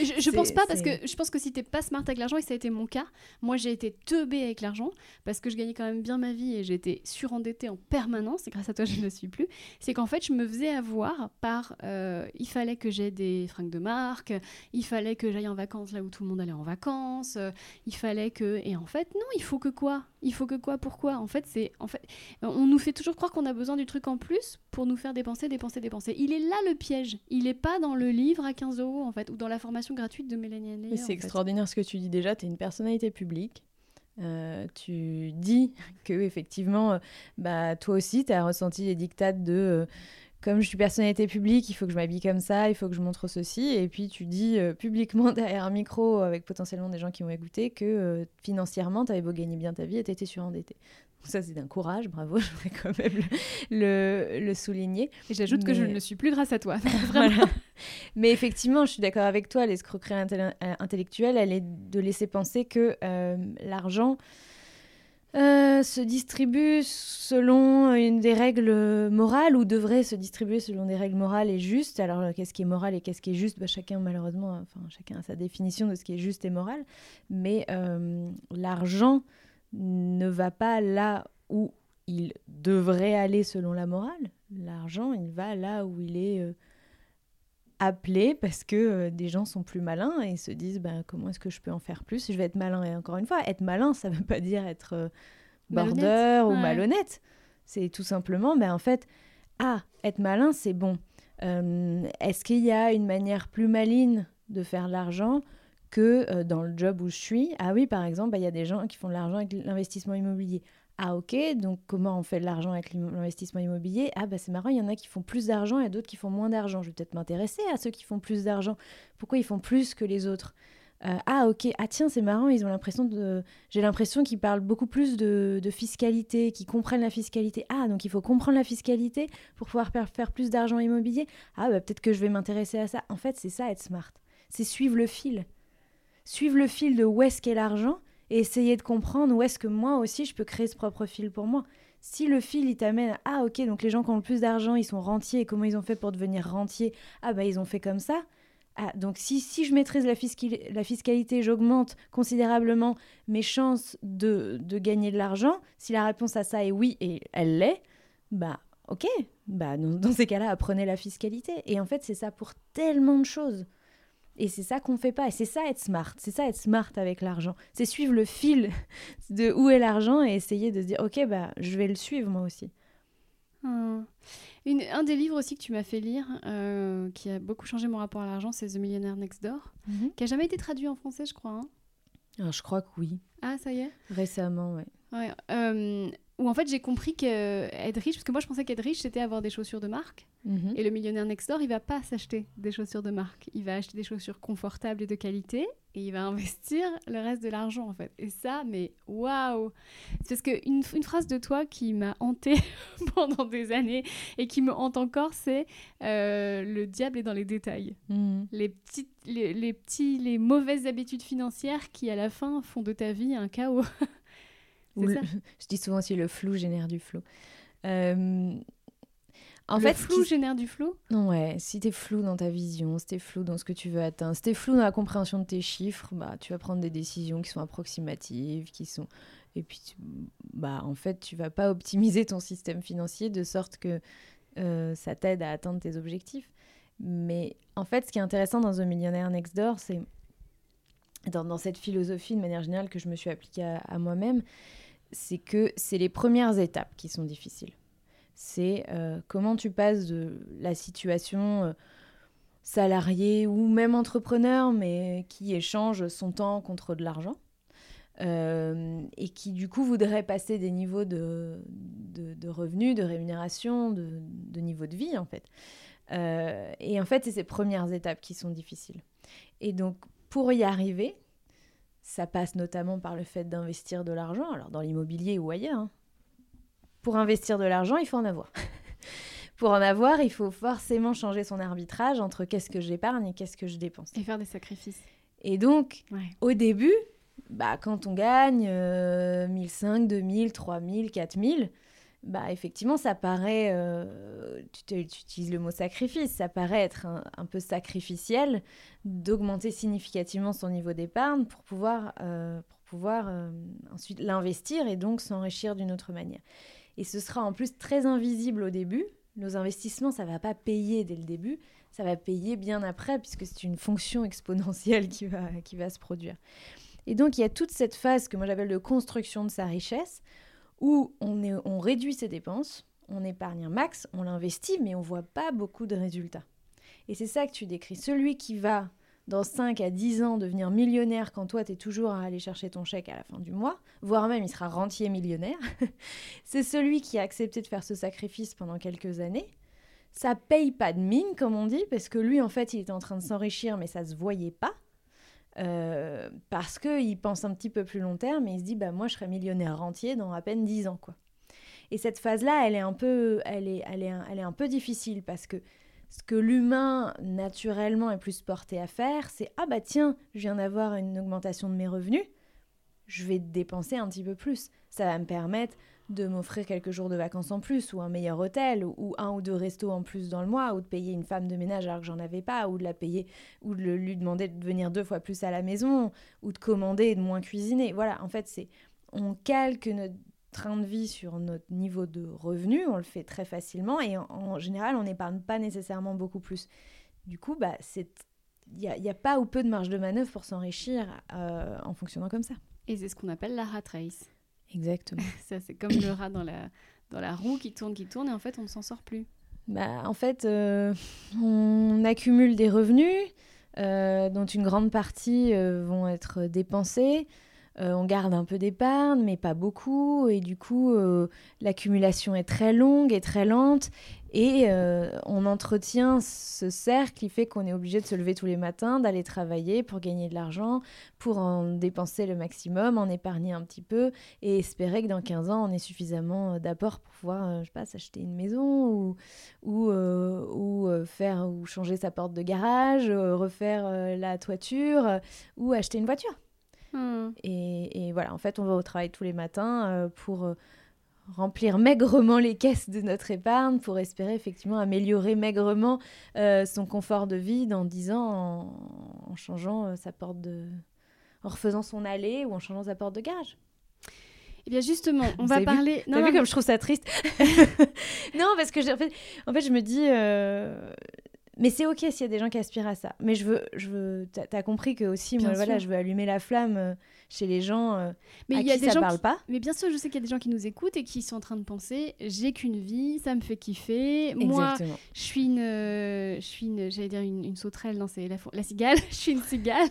Je, pense pas parce que je pense que si t'es pas smart avec l'argent et ça a été mon cas, moi j'ai été teubée avec l'argent parce que je gagnais quand même bien ma vie et j'étais surendettée en permanence et grâce à toi je ne le suis plus. C'est qu'en fait je me faisais avoir par euh, il fallait que j'ai des fringues de marque, il fallait que j'aille en vacances là où tout le monde allait en vacances, euh, il fallait que et en fait non il faut que quoi? Il faut que quoi Pourquoi? En fait c'est en fait on nous fait toujours croire qu'on a besoin du truc en plus pour nous faire dépenser, dépenser, dépenser. Il est là le piège. Il est pas dans le livre à 15 euros en fait, ou dans la formation gratuite de Mélanie. Mais c'est extraordinaire ce que tu dis déjà. Tu es une personnalité publique. Euh, tu dis que effectivement, euh, bah, toi aussi, tu as ressenti les dictates de euh, comme je suis personnalité publique, il faut que je m'habille comme ça, il faut que je montre ceci. Et puis tu dis euh, publiquement derrière un micro, avec potentiellement des gens qui vont écouter, que euh, financièrement, tu avais beau gagner bien ta vie et tu étais surendetté. Donc ça, c'est d'un courage, bravo, je voudrais quand même le, le- le souligner. Et j'ajoute que je ne le suis plus grâce à toi. Voilà. Mais effectivement, je suis d'accord avec toi, l'escroquerie euh, intellectuelle, elle est de laisser penser que euh, l'argent euh, se distribue selon une des règles morales ou devrait se distribuer selon des règles morales et justes. Alors, euh, qu'est-ce qui est moral et qu'est-ce qui est juste? Bah, Chacun, malheureusement, enfin, chacun a sa définition de ce qui est juste et moral. Mais euh, l'argent ne va pas là où il devrait aller selon la morale. L'argent, il va là où il est euh, appelé parce que euh, des gens sont plus malins et se disent ben, comment est-ce que je peux en faire plus? Je vais être malin. Et encore une fois, être malin, ça ne veut pas dire être euh, Malhonnête, bordeur ou ouais. malhonnête. C'est tout simplement, ben, en fait, ah, être malin, c'est bon. Euh, est-ce qu'il y a une manière plus maligne de faire de l'argent que euh, dans le job où je suis? Ah oui, par exemple, ben, il y a des gens qui font de l'argent avec l'investissement immobilier. Ah ok, donc comment on fait de l'argent avec l'investissement immobilier? Ah bah c'est marrant, il y en a qui font plus d'argent et d'autres qui font moins d'argent. Je vais peut-être m'intéresser à ceux qui font plus d'argent. Pourquoi ils font plus que les autres? Euh, Ah ok, ah tiens c'est marrant, ils ont l'impression de... J'ai l'impression qu'ils parlent beaucoup plus de, fiscalité, qu'ils comprennent la fiscalité. Ah donc il faut comprendre la fiscalité pour pouvoir faire, faire plus d'argent immobilier? Ah bah peut-être que je vais m'intéresser à ça. En fait c'est ça être smart. C'est suivre le fil. Suivre le fil de où est-ce qu'est l'argent essayer de comprendre où est-ce que moi aussi je peux créer ce propre fil pour moi. Si le fil il t'amène ah ok donc les gens qui ont le plus d'argent ils sont rentiers et comment ils ont fait pour devenir rentiers? Ah bah ils ont fait comme ça. Ah, donc si, si je maîtrise la, fiscali- la fiscalité j'augmente considérablement mes chances de, de gagner de l'argent. Si la réponse à ça est oui et elle l'est bah ok. Bah dans ces cas-là apprenez la fiscalité. Et en fait c'est ça pour tellement de choses et c'est ça qu'on fait pas. Et c'est ça être smart. C'est ça être smart avec l'argent. C'est suivre le fil de où est l'argent et essayer de se dire, ok, bah, je vais le suivre moi aussi. Un, une- un des livres aussi que tu m'as fait lire, euh, qui a beaucoup changé mon rapport à l'argent, c'est The Millionaire Next Door, qui a jamais été traduit en français, je crois. hein. Alors, je crois que oui. Ah, ça y est Récemment, ouais. Ouais, euh, où en fait j'ai compris qu'être riche, parce que moi je pensais qu'être riche c'était avoir des chaussures de marque. Mhm. Et le millionnaire next door, il va pas s'acheter des chaussures de marque. Il va acheter des chaussures confortables et de qualité et il va investir le reste de l'argent en fait. Et ça, mais waouh C'est parce qu'une une phrase de toi qui m'a hantée pendant des années et qui me hante encore, c'est euh, le diable est dans les détails. Mhm. Les petites, les, les petits, les mauvaises habitudes financières qui à la fin font de ta vie un chaos. Le- je dis souvent aussi le flou génère du flou. Euh, en le fait, flou génère du flou? Ouais, si t'es flou dans ta vision, si t'es flou dans ce que tu veux atteindre, si t'es flou dans la compréhension de tes chiffres, bah tu vas prendre des décisions qui sont approximatives, qui sont et puis tu- bah en fait tu vas pas optimiser ton système financier de sorte que euh, ça t'aide à atteindre tes objectifs. Mais en fait, ce qui est intéressant dans The Millionaire Next Door, c'est dans, dans cette philosophie de manière générale que je me suis appliquée à, à moi-même, c'est que c'est les premières étapes qui sont difficiles c'est euh, comment tu passes de la situation euh, salarié ou même entrepreneur, mais qui échange son temps contre de l'argent. euh, et qui du coup voudrait passer des niveaux de, revenus, de rémunération, de, niveau de vie en fait. Et en fait, c'est ces premières étapes qui sont difficiles. Et donc, pour y arriver, ça passe notamment par le fait d'investir de l'argent, alors dans l'immobilier ou ailleurs. hein. Pour investir de l'argent, il faut en avoir. pour en avoir, il faut forcément changer son arbitrage entre qu'est-ce que j'épargne et qu'est-ce que je dépense. Et faire des sacrifices. Et donc, Ouais. au début, bah, quand on gagne euh, 1500, 2000, 3000, 4000, bah, effectivement, ça paraît, euh, tu, tu utilises le mot sacrifice, ça paraît être un, peu sacrificiel d'augmenter significativement son niveau d'épargne pour pouvoir, euh, pour pouvoir euh, ensuite l'investir et donc s'enrichir d'une autre manière. Et ce sera en plus très invisible au début. Nos investissements, ça va pas payer dès le début, ça va payer bien après puisque c'est une fonction exponentielle qui va, qui va se produire. Et donc il y a toute cette phase que moi j'appelle de construction de sa richesse où on, réduit ses dépenses, on épargne un max, on l'investit, mais on voit pas beaucoup de résultats. Et c'est ça que tu décris. Celui qui va dans 5 à 10 ans devenir millionnaire quand toi tu es toujours à aller chercher ton chèque à la fin du mois, voire même il sera rentier millionnaire, c'est celui qui a accepté de faire ce sacrifice pendant quelques années. Ça paye pas de mine, comme on dit, parce que lui, en fait, il était en train de s'enrichir, mais ça se voyait pas. Euh, parce qu'il pense un petit peu plus long terme et il se dit bah moi je serai millionnaire rentier dans à peine 10 ans quoi. Et cette phase là elle est un peu elle est, elle est, elle est un peu difficile parce que ce que l'humain naturellement est plus porté à faire c'est ah bah tiens je viens d'avoir une augmentation de mes revenus je vais dépenser un petit peu plus ça va me permettre de m'offrir quelques jours de vacances en plus ou un meilleur hôtel ou, un ou deux restos en plus dans le mois ou de payer une femme de ménage alors que j'en avais pas ou de la payer ou de lui demander de venir deux fois plus à la maison ou de commander et de moins cuisiner. Voilà, en fait, c'est on calque notre train de vie sur notre niveau de revenu, on le fait très facilement et en, général, on n'épargne pas nécessairement beaucoup plus. Du coup, bah, c'est il n'y a pas ou peu de marge de manœuvre pour s'enrichir euh, en fonctionnant comme ça. Et c'est ce qu'on appelle la rat race. Exactement. Ça, c'est comme le rat dans la, dans la roue qui tourne, qui tourne, et en fait, on ne s'en sort plus. Bah, en fait, euh, on accumule des revenus euh, dont une grande partie euh, vont être dépensés. On garde un peu d'épargne, mais pas beaucoup. Et du coup, l'accumulation est très longue et très lente. Et euh, on entretient ce cercle qui fait qu'on est obligé de se lever tous les matins, d'aller travailler pour gagner de l'argent, pour en dépenser le maximum, en épargner un petit peu et espérer que dans 15 ans, on ait suffisamment euh, d'apports pour pouvoir, euh, je sais pas, s'acheter une maison ou, ou, euh, ou faire ou changer sa porte de garage, refaire la toiture ou acheter une voiture. Hmm. Et, et voilà, en fait, on va au travail tous les matins pour remplir maigrement les caisses de notre épargne, pour espérer effectivement améliorer maigrement euh, son confort de vie dans 10 ans en, en changeant euh, sa porte de... en refaisant son allée ou en changeant sa porte de garage. Eh bien, justement, on Vous va vu parler. T'as vu mais- comme je trouve ça triste Non, parce que en fait, en fait, je me dis, euh, mais c'est ok s'il y a des gens qui aspirent à ça. Mais je veux, je veux, t'as as compris que aussi, moi, voilà, je veux allumer la flamme euh, chez les gens euh, mais il y a des ça gens parle pas. Mais bien sûr, je sais qu'il y a des gens qui nous écoutent et qui sont en train de penser, j'ai qu'une vie, ça me fait kiffer. Moi, je suis une, je suis une, j'allais dire une, sauterelle, non, c'est la, la, cigale. je suis une cigale.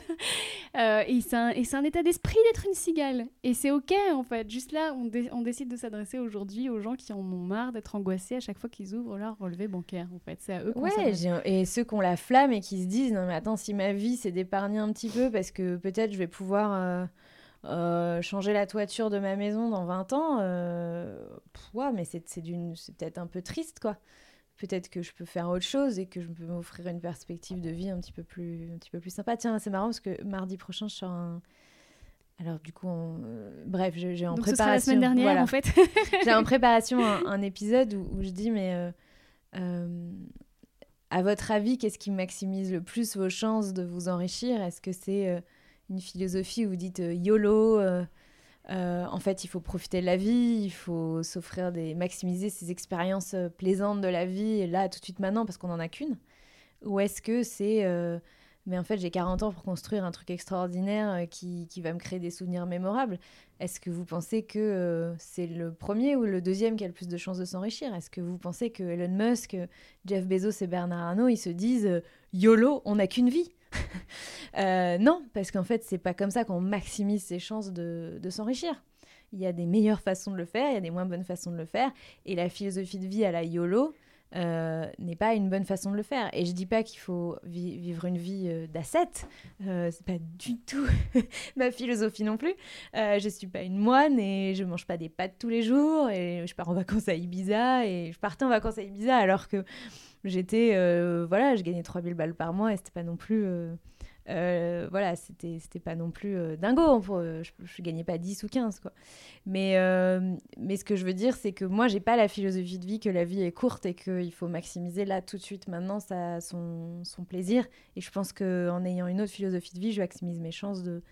Euh, et c'est un, un, état d'esprit d'être une cigale. Et c'est ok en fait. Juste là, on, on décide de s'adresser aujourd'hui aux gens qui en ont marre d'être angoissés à chaque fois qu'ils ouvrent leur relevé bancaire. En fait, c'est à eux. Ouais, et ceux qui ont la flamme et qui se disent non mais attends si ma vie c'est d'épargner un petit peu parce que peut-être je vais pouvoir euh, euh, changer la toiture de ma maison dans 20 ans euh, ouais, mais c'est c'est peut-être un peu triste quoi peut-être que je peux faire autre chose et que je peux m'offrir une perspective de vie un petit peu plus un petit peu plus sympa tiens c'est marrant parce que mardi prochain je sors un alors du coup, bref, j'ai en préparation. Ce sera la semaine dernière en fait. j'ai en préparation un, épisode où, où, je dis mais à votre avis, qu'est-ce qui maximise le plus vos chances de vous enrichir? Est-ce que c'est euh, une philosophie où vous dites euh, YOLO euh, En fait, il faut profiter de la vie, il faut s'offrir des, maximiser ses expériences plaisantes de la vie, là, tout de suite maintenant, parce qu'on n'en a qu'une? Ou est-ce que c'est mais en fait j'ai 40 ans pour construire un truc extraordinaire qui va me créer des souvenirs mémorables. Est-ce que vous pensez que euh, c'est le premier ou le deuxième qui a le plus de chances de s'enrichir? Est-ce que vous pensez que Elon Musk, Jeff Bezos et Bernard Arnault, ils se disent euh, YOLO, on n'a qu'une vie? Non, parce qu'en fait c'est pas comme ça qu'on maximise ses chances de, de s'enrichir. Il y a des meilleures façons de le faire, il y a des moins bonnes façons de le faire, et la philosophie de vie à la YOLO, euh, n'est pas une bonne façon de le faire. Et je dis pas qu'il faut vivre une vie euh, d'ascète, euh, c'est pas du tout ma philosophie non plus. Euh, je suis pas une moine et je mange pas des pâtes tous les jours et je pars en vacances à Ibiza et je partais en vacances à Ibiza alors que j'étais voilà, je gagnais 3000 balles par mois et c'était pas non plus euh, voilà, c'était c'était pas non plus euh, dingo. Pour, euh, je, je, gagnais pas 10 ou 15, quoi. Mais, mais ce que je veux dire, c'est que moi, j'ai pas la philosophie de vie que la vie est courte et qu'il faut maximiser là, tout de suite, maintenant, ça, son, son plaisir. Et je pense qu'en ayant une autre philosophie de vie, je maximise mes chances de,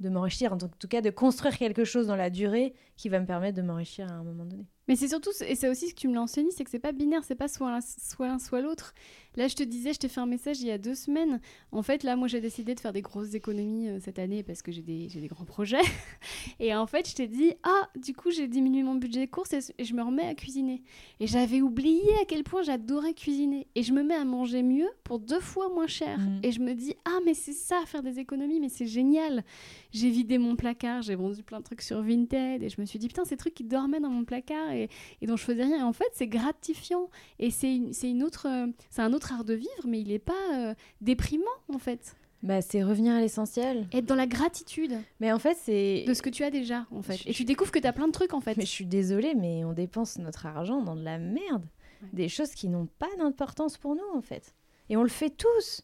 de m'enrichir, en tout cas de construire quelque chose dans la durée qui va me permettre de m'enrichir à un moment donné. Mais c'est surtout, et c'est aussi ce que tu me l'as enseigné, c'est que c'est pas binaire, c'est pas soit l'un soit, soit l'autre. Là, je te disais, je t'ai fait un message il y a deux semaines. En fait, là, moi, j'ai décidé de faire des grosses économies euh, cette année parce que j'ai des, des, grands projets. et en fait, je t'ai dit, ah, du coup, j'ai diminué mon budget de courses et, je me remets à cuisiner. Et j'avais oublié à quel point j'adorais cuisiner. Et je me mets à manger mieux pour deux fois moins cher. Mmh. Et je me dis, ah, mais c'est ça, faire des économies, mais c'est génial. J'ai vidé mon placard, j'ai vendu plein de trucs sur Vinted et je me suis dit, putain, ces trucs qui dormaient dans mon placard et, et dont je faisais rien. Et en fait, c'est gratifiant. Et c'est une, une autre, euh, c'est un autre art de vivre, mais il n'est pas euh, déprimant, en fait. Bah, c'est revenir à l'essentiel. Être dans la gratitude. Mais en fait, c'est. De ce que tu as déjà, en fait. Et tu découvres que tu as plein de trucs, en fait. Mais je suis désolée, mais on dépense notre argent dans de la merde. Des choses qui n'ont pas d'importance pour nous, en fait. Et on le fait tous.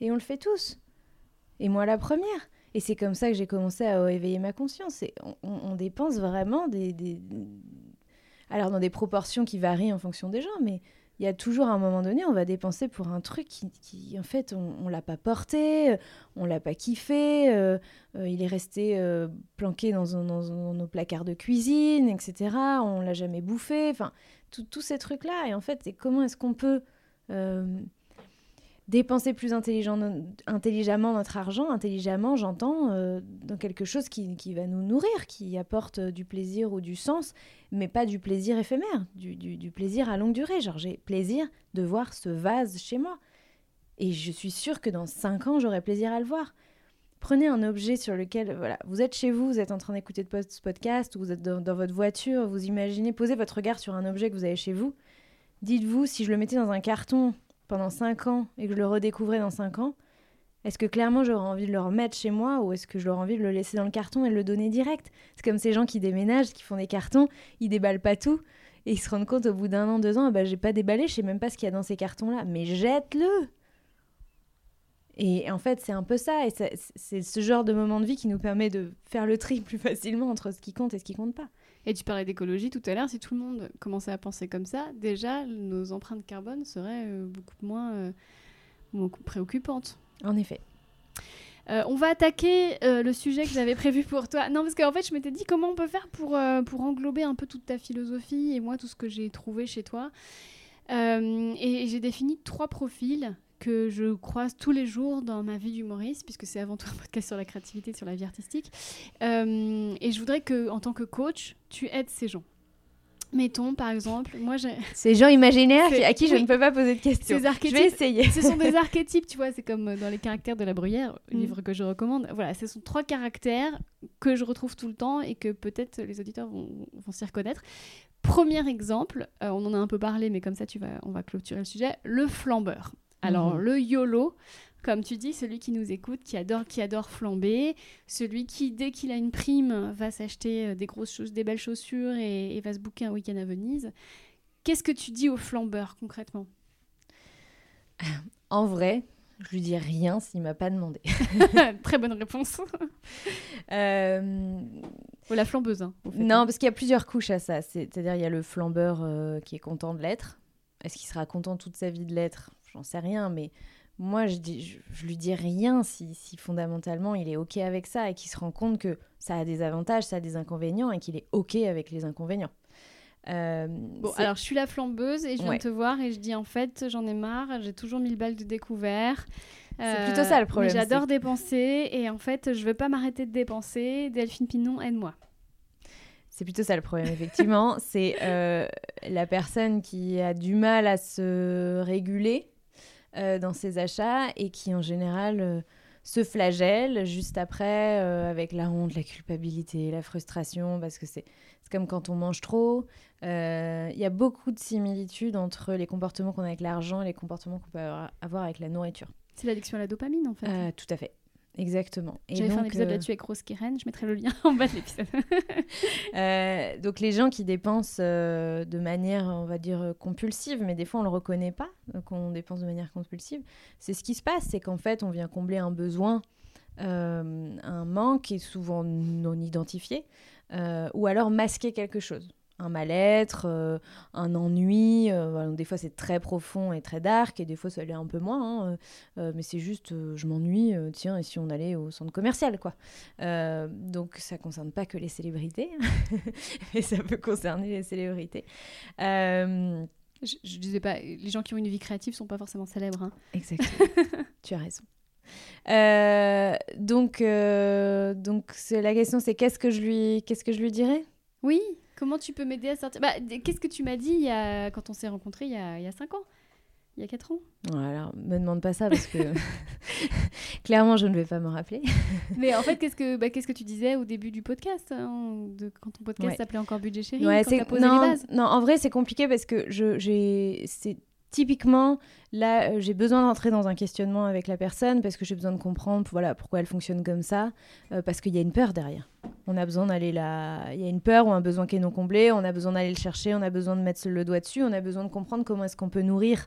Et on le fait tous. Et moi, la première. Et c'est comme ça que j'ai commencé à éveiller ma conscience. Et on, dépense vraiment des, des, Alors, dans des proportions qui varient en fonction des gens, mais il y a toujours un moment donné, on va dépenser pour un truc qui, en fait, on, ne l'a pas porté, on l'a pas kiffé, euh, euh, il est resté euh, planqué dans, dans, nos placards de cuisine, etc. On l'a jamais bouffé, enfin, tous ces trucs-là. Et en fait, comment est-ce qu'on peut dépenser plus intelligemment notre argent, intelligemment, j'entends, euh, dans quelque chose qui, qui, va nous nourrir, qui apporte euh, du plaisir ou du sens, mais pas du plaisir éphémère, du, du, plaisir à longue durée. Genre, j'ai plaisir de voir ce vase chez moi. Et je suis sûre que dans cinq ans, j'aurai plaisir à le voir. Prenez un objet sur lequel, voilà, vous êtes chez vous, vous êtes en train d'écouter ce podcast, ou vous êtes dans, dans votre voiture, vous imaginez, posez votre regard sur un objet que vous avez chez vous. Dites-vous, si je le mettais dans un carton pendant 5 ans et que je le redécouvrais dans 5 ans, est-ce que clairement j'aurais envie de le remettre chez moi ou est-ce que j'aurais envie de le laisser dans le carton et le donner direct? C'est comme ces gens qui déménagent, qui font des cartons, ils déballent pas tout et ils se rendent compte au bout d'un an, deux ans, bah j'ai pas déballé, je sais même pas ce qu'il y a dans ces cartons-là. Mais jette-le Et en fait, c'est un peu ça, et c'est ce genre de moment de vie qui nous permet de faire le tri plus facilement entre ce qui compte et ce qui compte pas. Et tu parlais d'écologie tout à l'heure, si tout le monde commençait à penser comme ça, déjà nos empreintes carbone seraient euh, beaucoup moins euh, préoccupantes. En effet. Euh, on va attaquer le sujet que j'avais prévu pour toi. Non, parce qu'en fait, je m'étais dit comment on peut faire pour, pour englober un peu toute ta philosophie et moi tout ce que j'ai trouvé chez toi? et j'ai défini trois profils que je croise tous les jours dans ma vie d'humoriste, puisque c'est avant tout un podcast sur la créativité, sur la vie artistique. Euh, et je voudrais que, en tant que coach, tu aides ces gens. Mettons, par exemple, moi j'ai. Ces gens imaginaires à qui je ne peux pas poser de questions. Ces Je archétypes, vais essayer. ce sont des archétypes, tu vois, c'est comme euh, dans les caractères de la bruyère, Mm. livre que je recommande. Voilà, ce sont trois caractères que je retrouve tout le temps et que peut-être les auditeurs vont, vont s'y reconnaître. Premier exemple, euh, on en a un peu parlé, mais comme ça, tu vas, on va clôturer le sujet, le flambeur. Alors, Mhm. le YOLO, comme tu dis, celui qui nous écoute, qui adore, qui adore flamber, celui qui, dès qu'il a une prime, va s'acheter euh, des grosses choses, des belles chaussures et, et va se booker un week-end à Venise. Qu'est-ce que tu dis au flambeur concrètement? En vrai, je lui dis rien s'il m'a pas demandé. Très bonne réponse. Euh, Ou la flambeuse, hein, fait. non, parce qu'il y a plusieurs couches à ça. C'est- C'est-à-dire, il y a le flambeur euh, qui est content de l'être. Est-ce qu'il sera content toute sa vie de l'être? J'en sais rien, mais moi, je, dis, je, je lui dis rien si, si fondamentalement il est OK avec ça et qu'il se rend compte que ça a des avantages, ça a des inconvénients et qu'il est OK avec les inconvénients. Euh, Bon, alors je suis la flambeuse et je viens Ouais. te voir et je dis en fait j'en ai marre, j'ai toujours 1000 balles de découvert. C'est plutôt ça, le problème, mais J'adore dépenser et en fait je veux pas m'arrêter de dépenser. Delphine Pinon, aide-moi. C'est plutôt ça le problème, effectivement. c'est euh, la personne qui a du mal à se réguler euh, dans ses achats et qui, en général, euh, se flagelle juste après euh, avec la honte, la culpabilité, la frustration, parce que c'est comme quand on mange trop. Il y a beaucoup de similitudes entre les comportements qu'on a avec l'argent et les comportements qu'on peut avoir avec la nourriture. C'est l'addiction à la dopamine en fait. Tout à fait. Exactement. J'avais fait un épisode euh, là-dessus avec Rose Keren, je mettrai le lien en bas de l'épisode. Euh, donc les gens qui dépensent euh, de manière, on va dire, euh, compulsive, mais des fois on le reconnaît pas, qu'on dépense de manière compulsive, c'est ce qui se passe, c'est qu'en fait on vient combler un besoin, un manque qui est souvent non identifié, ou alors masquer quelque chose. Un mal-être, euh, un ennui, euh, des fois c'est très profond et très dark, et des fois ça l'est un peu moins, hein, euh, mais c'est juste je m'ennuie, tiens, et si on allait au centre commercial, quoi. Donc ça concerne pas que les célébrités, mais ça peut concerner les célébrités. Je, je disais pas, les gens qui ont une vie créative sont pas forcément célèbres. hein. exactement, tu as raison. Donc, donc la question, c'est qu'est-ce que je lui, qu'est-ce que je lui dirais? Oui, comment tu peux m'aider à sortir? Bah, Qu'est-ce que tu m'as dit il y a... quand on s'est rencontrés il y a, il y a 5 ans? Il y a 4 ans? Alors, me demande pas ça parce que clairement je ne vais pas me rappeler. Mais en fait, qu'est-ce que, bah, qu'est-ce que tu disais au début du podcast hein, de, Quand ton podcast Ouais. s'appelait encore Budget Chéri Ouais, quand posé non, les bases? non, en vrai c'est compliqué parce que je j'ai c'est typiquement là euh, j'ai besoin d'entrer dans un questionnement avec la personne parce que j'ai besoin de comprendre voilà pourquoi elle fonctionne comme ça euh, parce qu'il y a une peur derrière. On a besoin d'aller là, il y a une peur ou un besoin qui est non comblé, on a besoin d'aller le chercher, on a besoin de mettre le doigt dessus, on a besoin de comprendre comment est-ce qu'on peut nourrir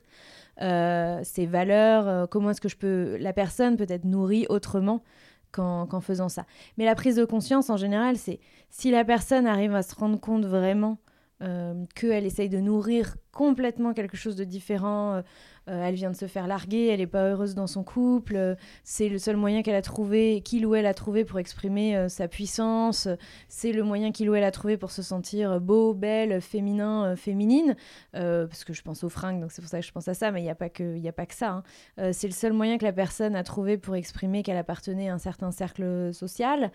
euh, ses valeurs, euh, comment est-ce que je peux la personne peut être nourrie autrement qu'en qu'en faisant ça. Mais la prise de conscience en général, c'est si la personne arrive à se rendre compte vraiment euh, qu'elle essaye de nourrir complètement quelque chose de différent, euh, euh, elle vient de se faire larguer, elle n'est pas heureuse dans son couple, c'est le seul moyen qu'elle a trouvé, qu'il ou elle a trouvé pour exprimer sa puissance, c'est le moyen qu'il ou elle a trouvé pour se sentir beau, belle, féminin, féminine, parce que je pense aux fringues, donc c'est pour ça que je pense à ça, mais il n'y a, pas que- a pas que ça. hein. C'est le seul moyen que la personne a trouvé pour exprimer qu'elle appartenait à un certain cercle social.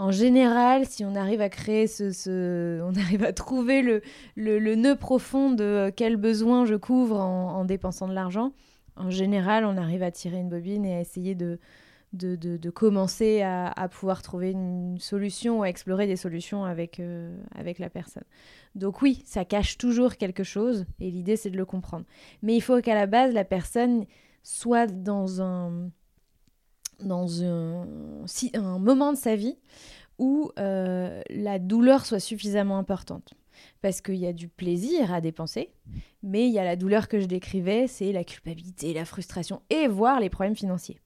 En général, si on arrive à créer ce, on arrive à trouver le, le, nœud profond de euh, quel besoin je couvre en, en dépensant de l'argent, en général, on arrive à tirer une bobine et à essayer de, de, de- commencer à, à pouvoir trouver une solution à explorer des solutions avec, euh, avec la personne. Donc oui, ça cache toujours quelque chose et l'idée c'est de le comprendre. Mais il faut qu'à la base, la personne soit dans un, dans un, moment de sa vie où euh, la douleur soit suffisamment importante. Parce qu'il y a du plaisir à dépenser, mais il y a la douleur que je décrivais, c'est la culpabilité, la frustration et voire les problèmes financiers.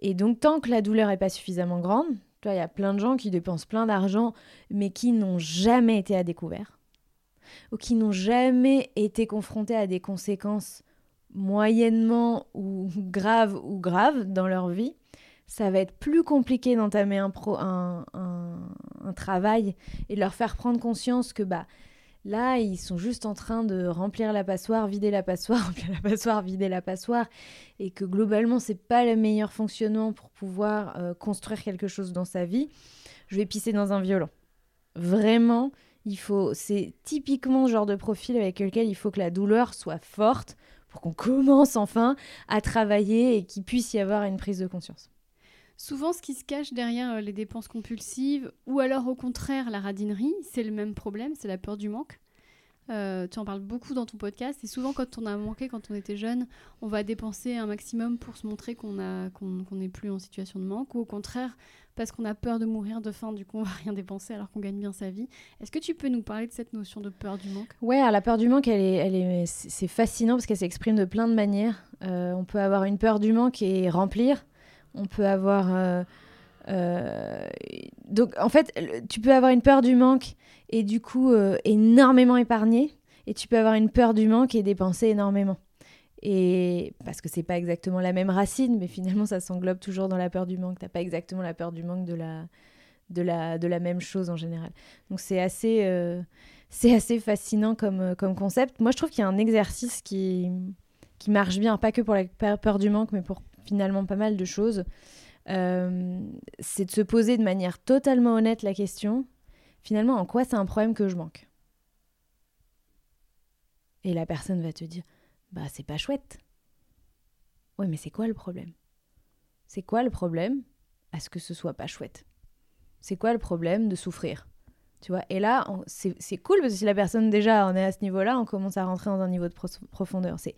Et donc tant que la douleur n'est pas suffisamment grande, il y a plein de gens qui dépensent plein d'argent, mais qui n'ont jamais été à découvert, ou qui n'ont jamais été confrontés à des conséquences moyennement ou graves ou graves dans leur vie, ça va être plus compliqué d'entamer un, travail et de leur faire prendre conscience que bah, Là, ils sont juste en train de remplir la passoire, vider la passoire, remplir la passoire, vider la passoire, et que globalement, c'est pas le meilleur fonctionnement pour pouvoir euh, construire quelque chose dans sa vie. Je vais pisser dans un violon. Vraiment, il faut. C'est typiquement le genre de profil avec lequel il faut que la douleur soit forte pour qu'on commence enfin à travailler et qu'il puisse y avoir une prise de conscience. Souvent, ce qui se cache derrière euh, les dépenses compulsives, ou alors au contraire la radinerie, c'est le même problème, c'est la peur du manque. Euh, tu en parles beaucoup dans ton podcast. Et souvent, quand on a manqué, quand on était jeune, on va dépenser un maximum pour se montrer qu'on n'est plus en situation de manque. Ou au contraire, parce qu'on a peur de mourir de faim, du coup, on va rien dépenser alors qu'on gagne bien sa vie. Est-ce que tu peux nous parler de cette notion de peur du manque? Ouais, la peur du manque, elle est, elle est, c'est fascinant parce qu'elle s'exprime de plein de manières. Euh, on peut avoir une peur du manque et remplir on peut avoir. Euh, euh, donc, en fait, tu peux avoir une peur du manque et du coup euh, énormément épargner, et tu peux avoir une peur du manque et dépenser énormément. Et parce que c'est pas exactement la même racine, mais finalement ça s'englobe toujours dans la peur du manque. T'as pas exactement la peur du manque de la, de la, de la même chose en général. Donc c'est assez, c'est assez fascinant comme, comme concept. Moi je trouve qu'il y a un exercice qui, qui marche bien, pas que pour la peur du manque, mais pour finalement pas mal de choses. Euh, c'est de se poser de manière totalement honnête la question, finalement, en quoi c'est un problème que je manque? Et la personne va te dire, bah c'est pas chouette. Oui, mais c'est quoi le problème? C'est quoi le problème à ce que ce soit pas chouette? C'est quoi le problème de souffrir? Tu vois? Et là c'est cool parce que si la personne déjà en est à ce niveau là on commence à rentrer dans un niveau de profondeur. C'est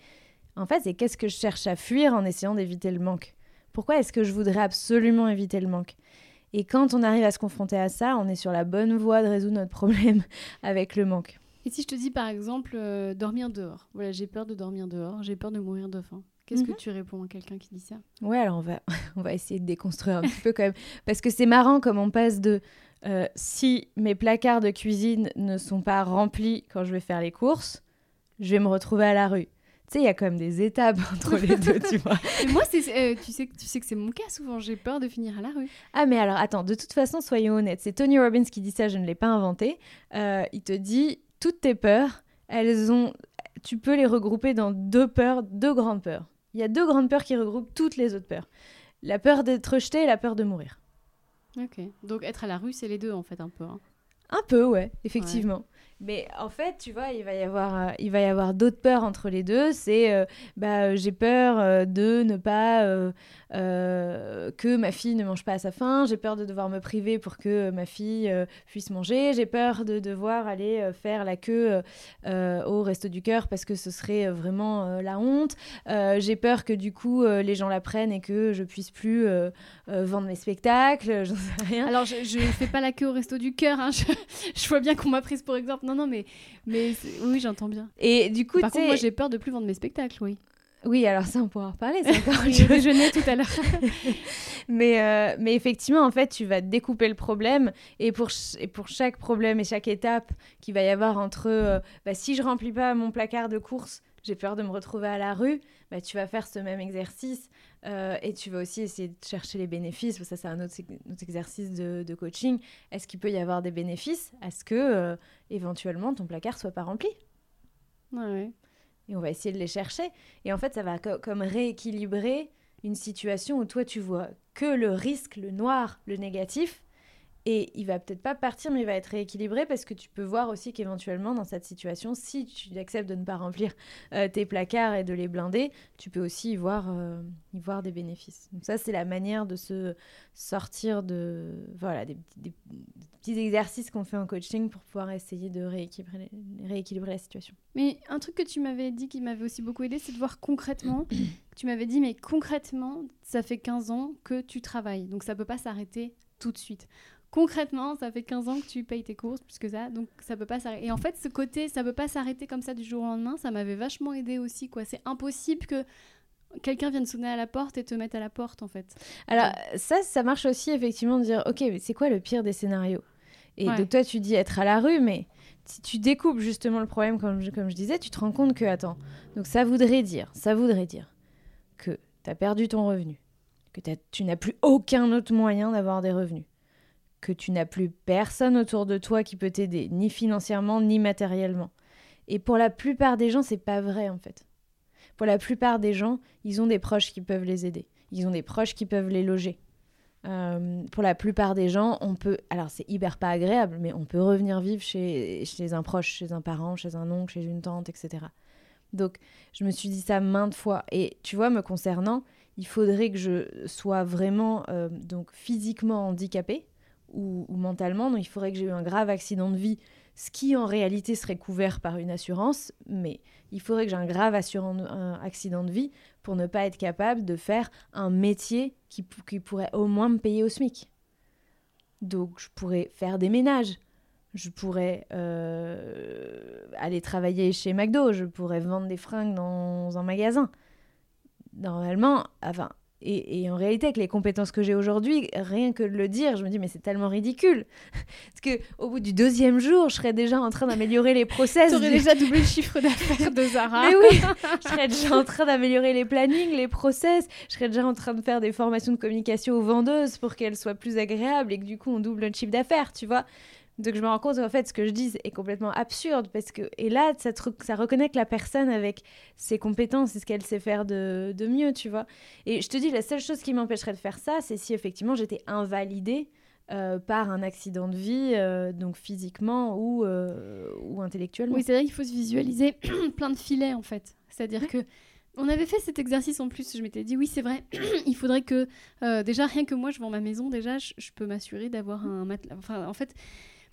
en fait, c'est qu'est-ce que je cherche à fuir en essayant d'éviter le manque? Pourquoi est-ce que je voudrais absolument éviter le manque? Et quand on arrive à se confronter à ça, on est sur la bonne voie de résoudre notre problème avec le manque. Et si je te dis par exemple euh, dormir dehors? Voilà, j'ai peur de dormir dehors, j'ai peur de mourir de faim. Qu'est-ce que mhm. tu réponds à quelqu'un qui dit ça? Ouais, alors on va, on va essayer de déconstruire un petit peu quand même. Parce que c'est marrant comme on passe de euh, si mes placards de cuisine ne sont pas remplis quand je vais faire les courses, je vais me retrouver à la rue tu sais, il y a quand même des étapes entre les deux, tu vois. Mais moi, euh, tu, sais, tu sais que c'est mon cas souvent, j'ai peur de finir à la rue. Ah, mais alors, attends, de toute façon, soyons honnêtes, c'est Tony Robbins qui dit ça, je ne l'ai pas inventé. Euh, il te dit, toutes tes peurs, elles ont... Tu peux les regrouper dans deux peurs, deux grandes peurs. Il y a deux grandes peurs qui regroupent toutes les autres peurs. La peur d'être rejeté et la peur de mourir. Ok, donc être à la rue, c'est les deux en fait, un peu. Hein. Un peu, ouais, effectivement. Mais en fait, tu vois, il va y avoir, euh, il va y avoir d'autres peurs entre les deux. C'est, euh, bah, j'ai peur euh, de ne pas que ma fille ne mange pas à sa faim. J'ai peur de devoir me priver pour que ma fille puisse manger. J'ai peur de devoir aller faire la queue au resto du cœur parce que ce serait vraiment la honte. j'ai peur que du coup les gens la prennent et que je puisse plus vendre mes spectacles. J'en sais rien. Alors, je ne fais pas la queue au resto du cœur. Hein. Je vois bien qu'on m'a prise pour exemple non, non, mais, mais oui, j'entends bien. Et du coup, Par contre, moi, j'ai peur de plus vendre mes spectacles, oui. Oui, alors ça, on pourra en reparler. C'est encore oui, déjeuner tout à l'heure. mais, euh, mais effectivement, en fait, tu vas découper le problème. Et pour, et pour chaque problème et chaque étape qu'il va y avoir entre euh, bah, si je remplis pas mon placard de course, j'ai peur de me retrouver à la rue, bah, tu vas faire ce même exercice euh, et tu vas aussi essayer de chercher les bénéfices. Ça, c'est un autre, exercice de, coaching. Est-ce qu'il peut y avoir des bénéfices? À ce que, euh, éventuellement, ton placard soit pas rempli? Ouais. Et on va essayer de les chercher. Et en fait, ça va comme rééquilibrer une situation où toi, tu vois que le risque, le noir, le négatif, et il va peut-être pas partir, mais il va être rééquilibré parce que tu peux voir aussi qu'éventuellement, dans cette situation, si tu acceptes de ne pas remplir euh, tes placards et de les blinder, tu peux aussi y voir, euh, y voir des bénéfices. Donc ça, c'est la manière de se sortir de... Voilà, des, petits exercices qu'on fait en coaching pour pouvoir essayer de rééquilibrer, rééquilibrer la situation. Mais un truc que tu m'avais dit qui m'avait aussi beaucoup aidé, c'est de voir concrètement. tu m'avais dit, mais concrètement, ça fait 15 ans que tu travailles. Donc ça peut pas s'arrêter tout de suite concrètement, ça fait 15 ans que tu payes tes courses, plus que ça, donc ça peut pas s'arrêter. Et en fait, ce côté, ça peut pas s'arrêter comme ça du jour au lendemain, ça m'avait vachement aidé aussi, quoi. C'est impossible que quelqu'un vienne sonner à la porte et te mettre à la porte, en fait. Alors, ça, ça marche aussi, effectivement, de dire, ok, mais c'est quoi le pire des scénarios? Et donc, toi, tu dis être à la rue, mais si tu découpes justement le problème, comme je, comme je disais, tu te rends compte que, attends, donc ça voudrait dire, ça voudrait dire que tu as perdu ton revenu, que tu n'as plus aucun autre moyen d'avoir des revenus que tu n'as plus personne autour de toi qui peut t'aider, ni financièrement, ni matériellement. Et pour la plupart des gens, c'est pas vrai en fait. Pour la plupart des gens, ils ont des proches qui peuvent les aider. Ils ont des proches qui peuvent les loger. Euh, pour la plupart des gens, on peut. Alors, c'est hyper pas agréable, mais on peut revenir vivre chez, chez un proche, chez un parent, chez un oncle, chez une tante, etc. Donc, je me suis dit ça maintes fois. Et tu vois, me concernant, il faudrait que je sois vraiment euh, donc physiquement handicapée ou, mentalement. Donc, il faudrait que j'ai eu un grave accident de vie, ce qui en réalité serait couvert par une assurance. Mais il faudrait que j'ai un grave accident de vie pour ne pas être capable de faire un métier qui, qui pourrait au moins me payer au SMIC. Donc, je pourrais faire des ménages je pourrais euh, aller travailler chez McDo, je pourrais vendre des fringues dans un magasin. Normalement, enfin, et, en réalité, avec les compétences que j'ai aujourd'hui, rien que de le dire, je me dis, mais c'est tellement ridicule. Parce que au bout du deuxième jour, je serais déjà en train d'améliorer les process. Tu aurais déjà doublé le chiffre d'affaires de Zara. mais oui, je serais déjà en train d'améliorer les plannings, les process. Je serais déjà en train de faire des formations de communication aux vendeuses pour qu'elles soient plus agréables et que du coup, on double le chiffre d'affaires, tu vois. Donc je me rends compte en fait ce que je dis est complètement absurde parce que et là ça, ça reconnecte la personne avec ses compétences et ce qu'elle sait faire de, de, mieux, tu vois. Et je te dis la seule chose qui m'empêcherait de faire ça, c'est si effectivement j'étais invalidée euh, par un accident de vie, euh, donc physiquement ou, euh, ou intellectuellement. Oui, c'est vrai qu'il faut se visualiser plein de filets en fait. C'est-à-dire que on avait fait cet exercice en plus. Je m'étais dit, oui, c'est vrai, il faudrait que. déjà, rien que moi, je vends ma maison, déjà, je, je peux m'assurer d'avoir un matelas. Enfin, en fait,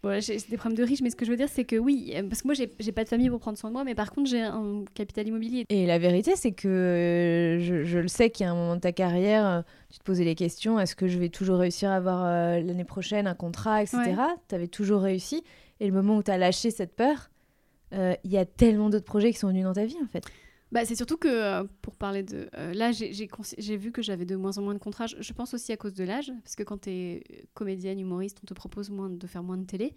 Bon, j'ai des problèmes de riches, mais ce que je veux dire, c'est que oui, euh, parce que moi, j'ai pas de famille pour prendre soin de moi, mais par contre, j'ai un capital immobilier. Et la vérité, c'est que euh, je, le sais qu'il y a un moment de ta carrière, euh, tu te posais les questions est-ce que je vais toujours réussir à avoir l'année prochaine un contrat, etc. Tu avais toujours réussi. Et le moment où tu as lâché cette peur, il y a tellement d'autres projets qui sont venus dans ta vie, en fait. Bah, c'est surtout que, euh, pour parler de... Euh, là, j'ai vu que j'avais de moins en moins de contrats. Je, pense aussi à cause de l'âge, parce que quand tu es comédienne, humoriste, on te propose moins de faire moins de télé.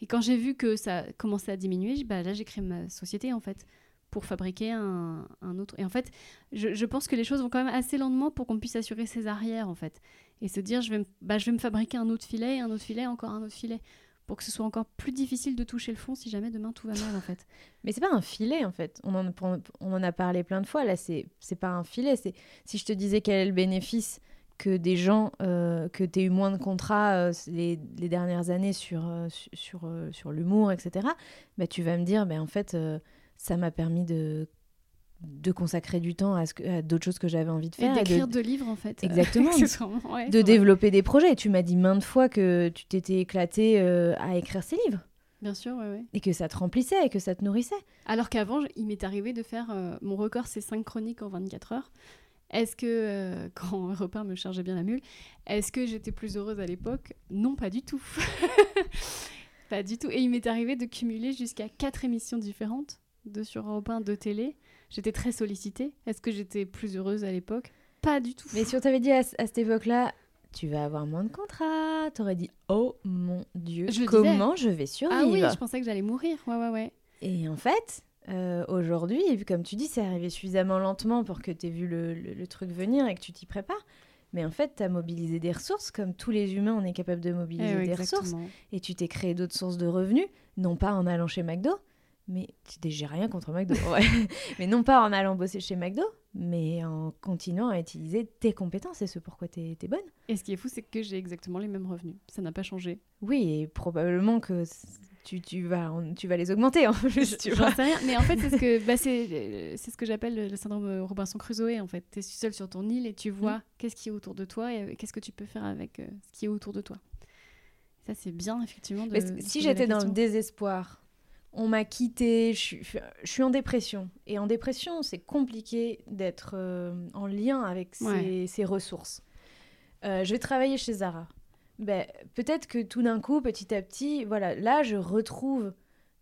Et quand j'ai vu que ça commençait à diminuer, bah, là, j'ai créé ma société, en fait, pour fabriquer un, un autre... Et en fait, je, je, pense que les choses vont quand même assez lentement pour qu'on puisse assurer ses arrières, en fait. Et se dire, je vais, bah, je vais me fabriquer un autre filet, un autre filet, encore un autre filet pour que ce soit encore plus difficile de toucher le fond si jamais demain tout va mal en fait. Mais c'est pas un filet en fait. On en, on en a parlé plein de fois. Là, c'est pas un filet. C'est si je te disais quel est le bénéfice que des gens euh, que tu eu moins de contrats euh, les, les, dernières années sur, euh, sur, sur l'humour, etc., bah, tu vas me dire, bah, en fait, ça m'a permis de de consacrer du temps à, ce d'autres choses que j'avais envie de faire. Et d'écrire de... livres, en fait. Exactement. de développer des projets. Tu m'as dit maintes fois que tu t'étais éclaté euh, à écrire ces livres. Bien sûr, oui, oui. Et que ça te remplissait et que ça te nourrissait. Alors qu'avant, il m'est arrivé de faire... Euh, mon record, c'est 5 chroniques en 24 heures. Est-ce que, euh, quand repas me chargeait bien la mule, est-ce que j'étais plus heureuse à l'époque? Non, pas du tout. pas du tout. Et il m'est arrivé de cumuler jusqu'à 4 émissions différentes de sur Europe 1 de télé J'étais très sollicitée. Est-ce que j'étais plus heureuse à l'époque? Pas du tout. Mais si on t'avait dit à, cette époque-là, tu vas avoir moins de contrats, t'aurais dit oh mon dieu, comment je vais survivre Ah oui, je pensais que j'allais mourir. Ouais, ouais, ouais. Et en fait, euh, aujourd'hui, comme tu dis, c'est arrivé suffisamment lentement pour que tu aies vu le, truc venir et que tu t'y prépares. Mais en fait, tu as mobilisé des ressources, comme tous les humains, on est capable de mobiliser eh des ressources. Et tu t'es créé d'autres sources de revenus, non pas en allant chez McDo, mais j'ai rien contre McDo. mais non pas en allant bosser chez McDo, mais en continuant à utiliser tes compétences et ce pourquoi tu es, bonne. Et ce qui est fou, c'est que j'ai exactement les mêmes revenus. Ça n'a pas changé. Oui, et probablement que tu, tu, vas, tu vas les augmenter en plus. Tu vois. Sais rien. Mais en fait, c'est ce que, bah, c'est, ce que j'appelle le syndrome Robinson Crusoe. En fait, tu es seul sur ton île et tu vois mm. qu'est-ce qui est autour de toi et qu'est-ce que tu peux faire avec euh, ce qui est autour de toi. Ça, c'est bien, effectivement. De, si j'étais dans le désespoir on m'a quitté, je suis, en dépression. Et en dépression, c'est compliqué d'être euh, en lien avec ses, ressources. Euh, je vais travailler chez Zara. Ben, peut-être que tout d'un coup, petit à petit, voilà, là, je retrouve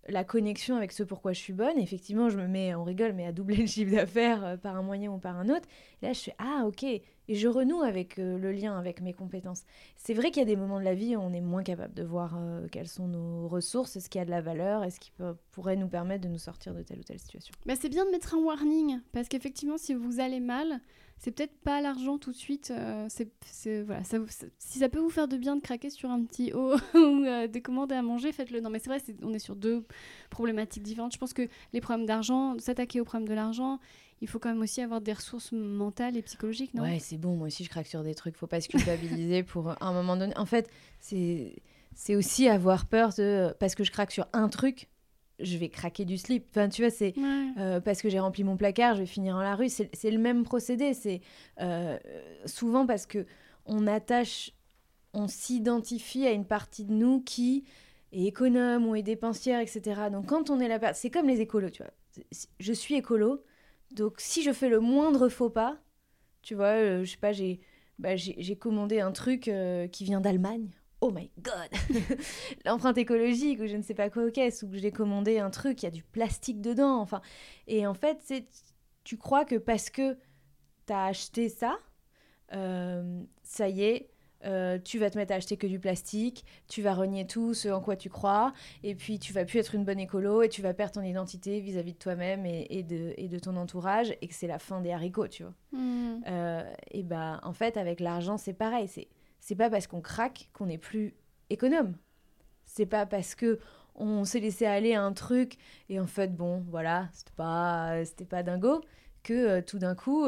la connexion avec ce pourquoi je suis bonne. Effectivement, je me mets, on rigole, mais à doubler le chiffre d'affaires euh, par un moyen ou par un autre. là, je fais ah ok, et je renoue avec euh, le lien avec mes compétences. C'est vrai qu'il y a des moments de la vie où on est moins capable de voir euh, quelles sont nos ressources, ce qui a de la valeur, et ce qui pourrait nous permettre de nous sortir de telle ou telle situation. Bah, c'est bien de mettre un warning parce qu'effectivement, si vous allez mal, c'est peut-être pas l'argent tout de suite. euh, voilà, si ça peut vous faire de bien de craquer sur un petit haut ou euh, de commander à manger, faites-le. Non, mais c'est vrai, on est sur deux problématiques différentes. Je pense que les problèmes d'argent, s'attaquer aux problèmes de l'argent, il faut quand même aussi avoir des ressources mentales et psychologiques, non? Ouais, c'est bon, moi aussi je craque sur des trucs, faut pas se culpabiliser pour un moment donné. En fait, c'est c'est aussi avoir peur de parce que je craque sur un truc, je vais craquer du slip. Enfin, tu vois, c'est Ouais. euh, parce que j'ai rempli mon placard, je vais finir dans la rue. C'est le même procédé. C'est euh, souvent parce que on attache, on s'identifie à une partie de nous qui est économe ou est dépensière, etc. Donc quand on est là-bas, c'est comme les écolos, tu vois. Je suis écolo, donc si je fais le moindre faux pas, tu vois, euh, je sais pas, j'ai bah, commandé un truc euh, qui vient d'Allemagne. Oh my god L'empreinte écologique ou je ne sais pas quoi aux caisses, ou que j'ai commandé un truc, il y a du plastique dedans, enfin. Et en fait, c'est tu crois que parce que tu as acheté ça, euh, ça y est, euh, tu vas te mettre à acheter que du plastique, tu vas renier tout ce en quoi tu crois, et puis tu vas plus être une bonne écolo, et tu vas perdre ton identité vis-à-vis de toi-même et, et de, et de ton entourage, et que c'est la fin des haricots, tu vois. Hmm. Euh, et bah, en fait, avec l'argent, c'est pareil. C'est, c'est pas parce qu'on craque qu'on est plus économe. C'est pas parce que on s'est laissé aller à un truc et en fait, bon, voilà, c'était pas, c'était pas dingo, que euh, tout d'un coup,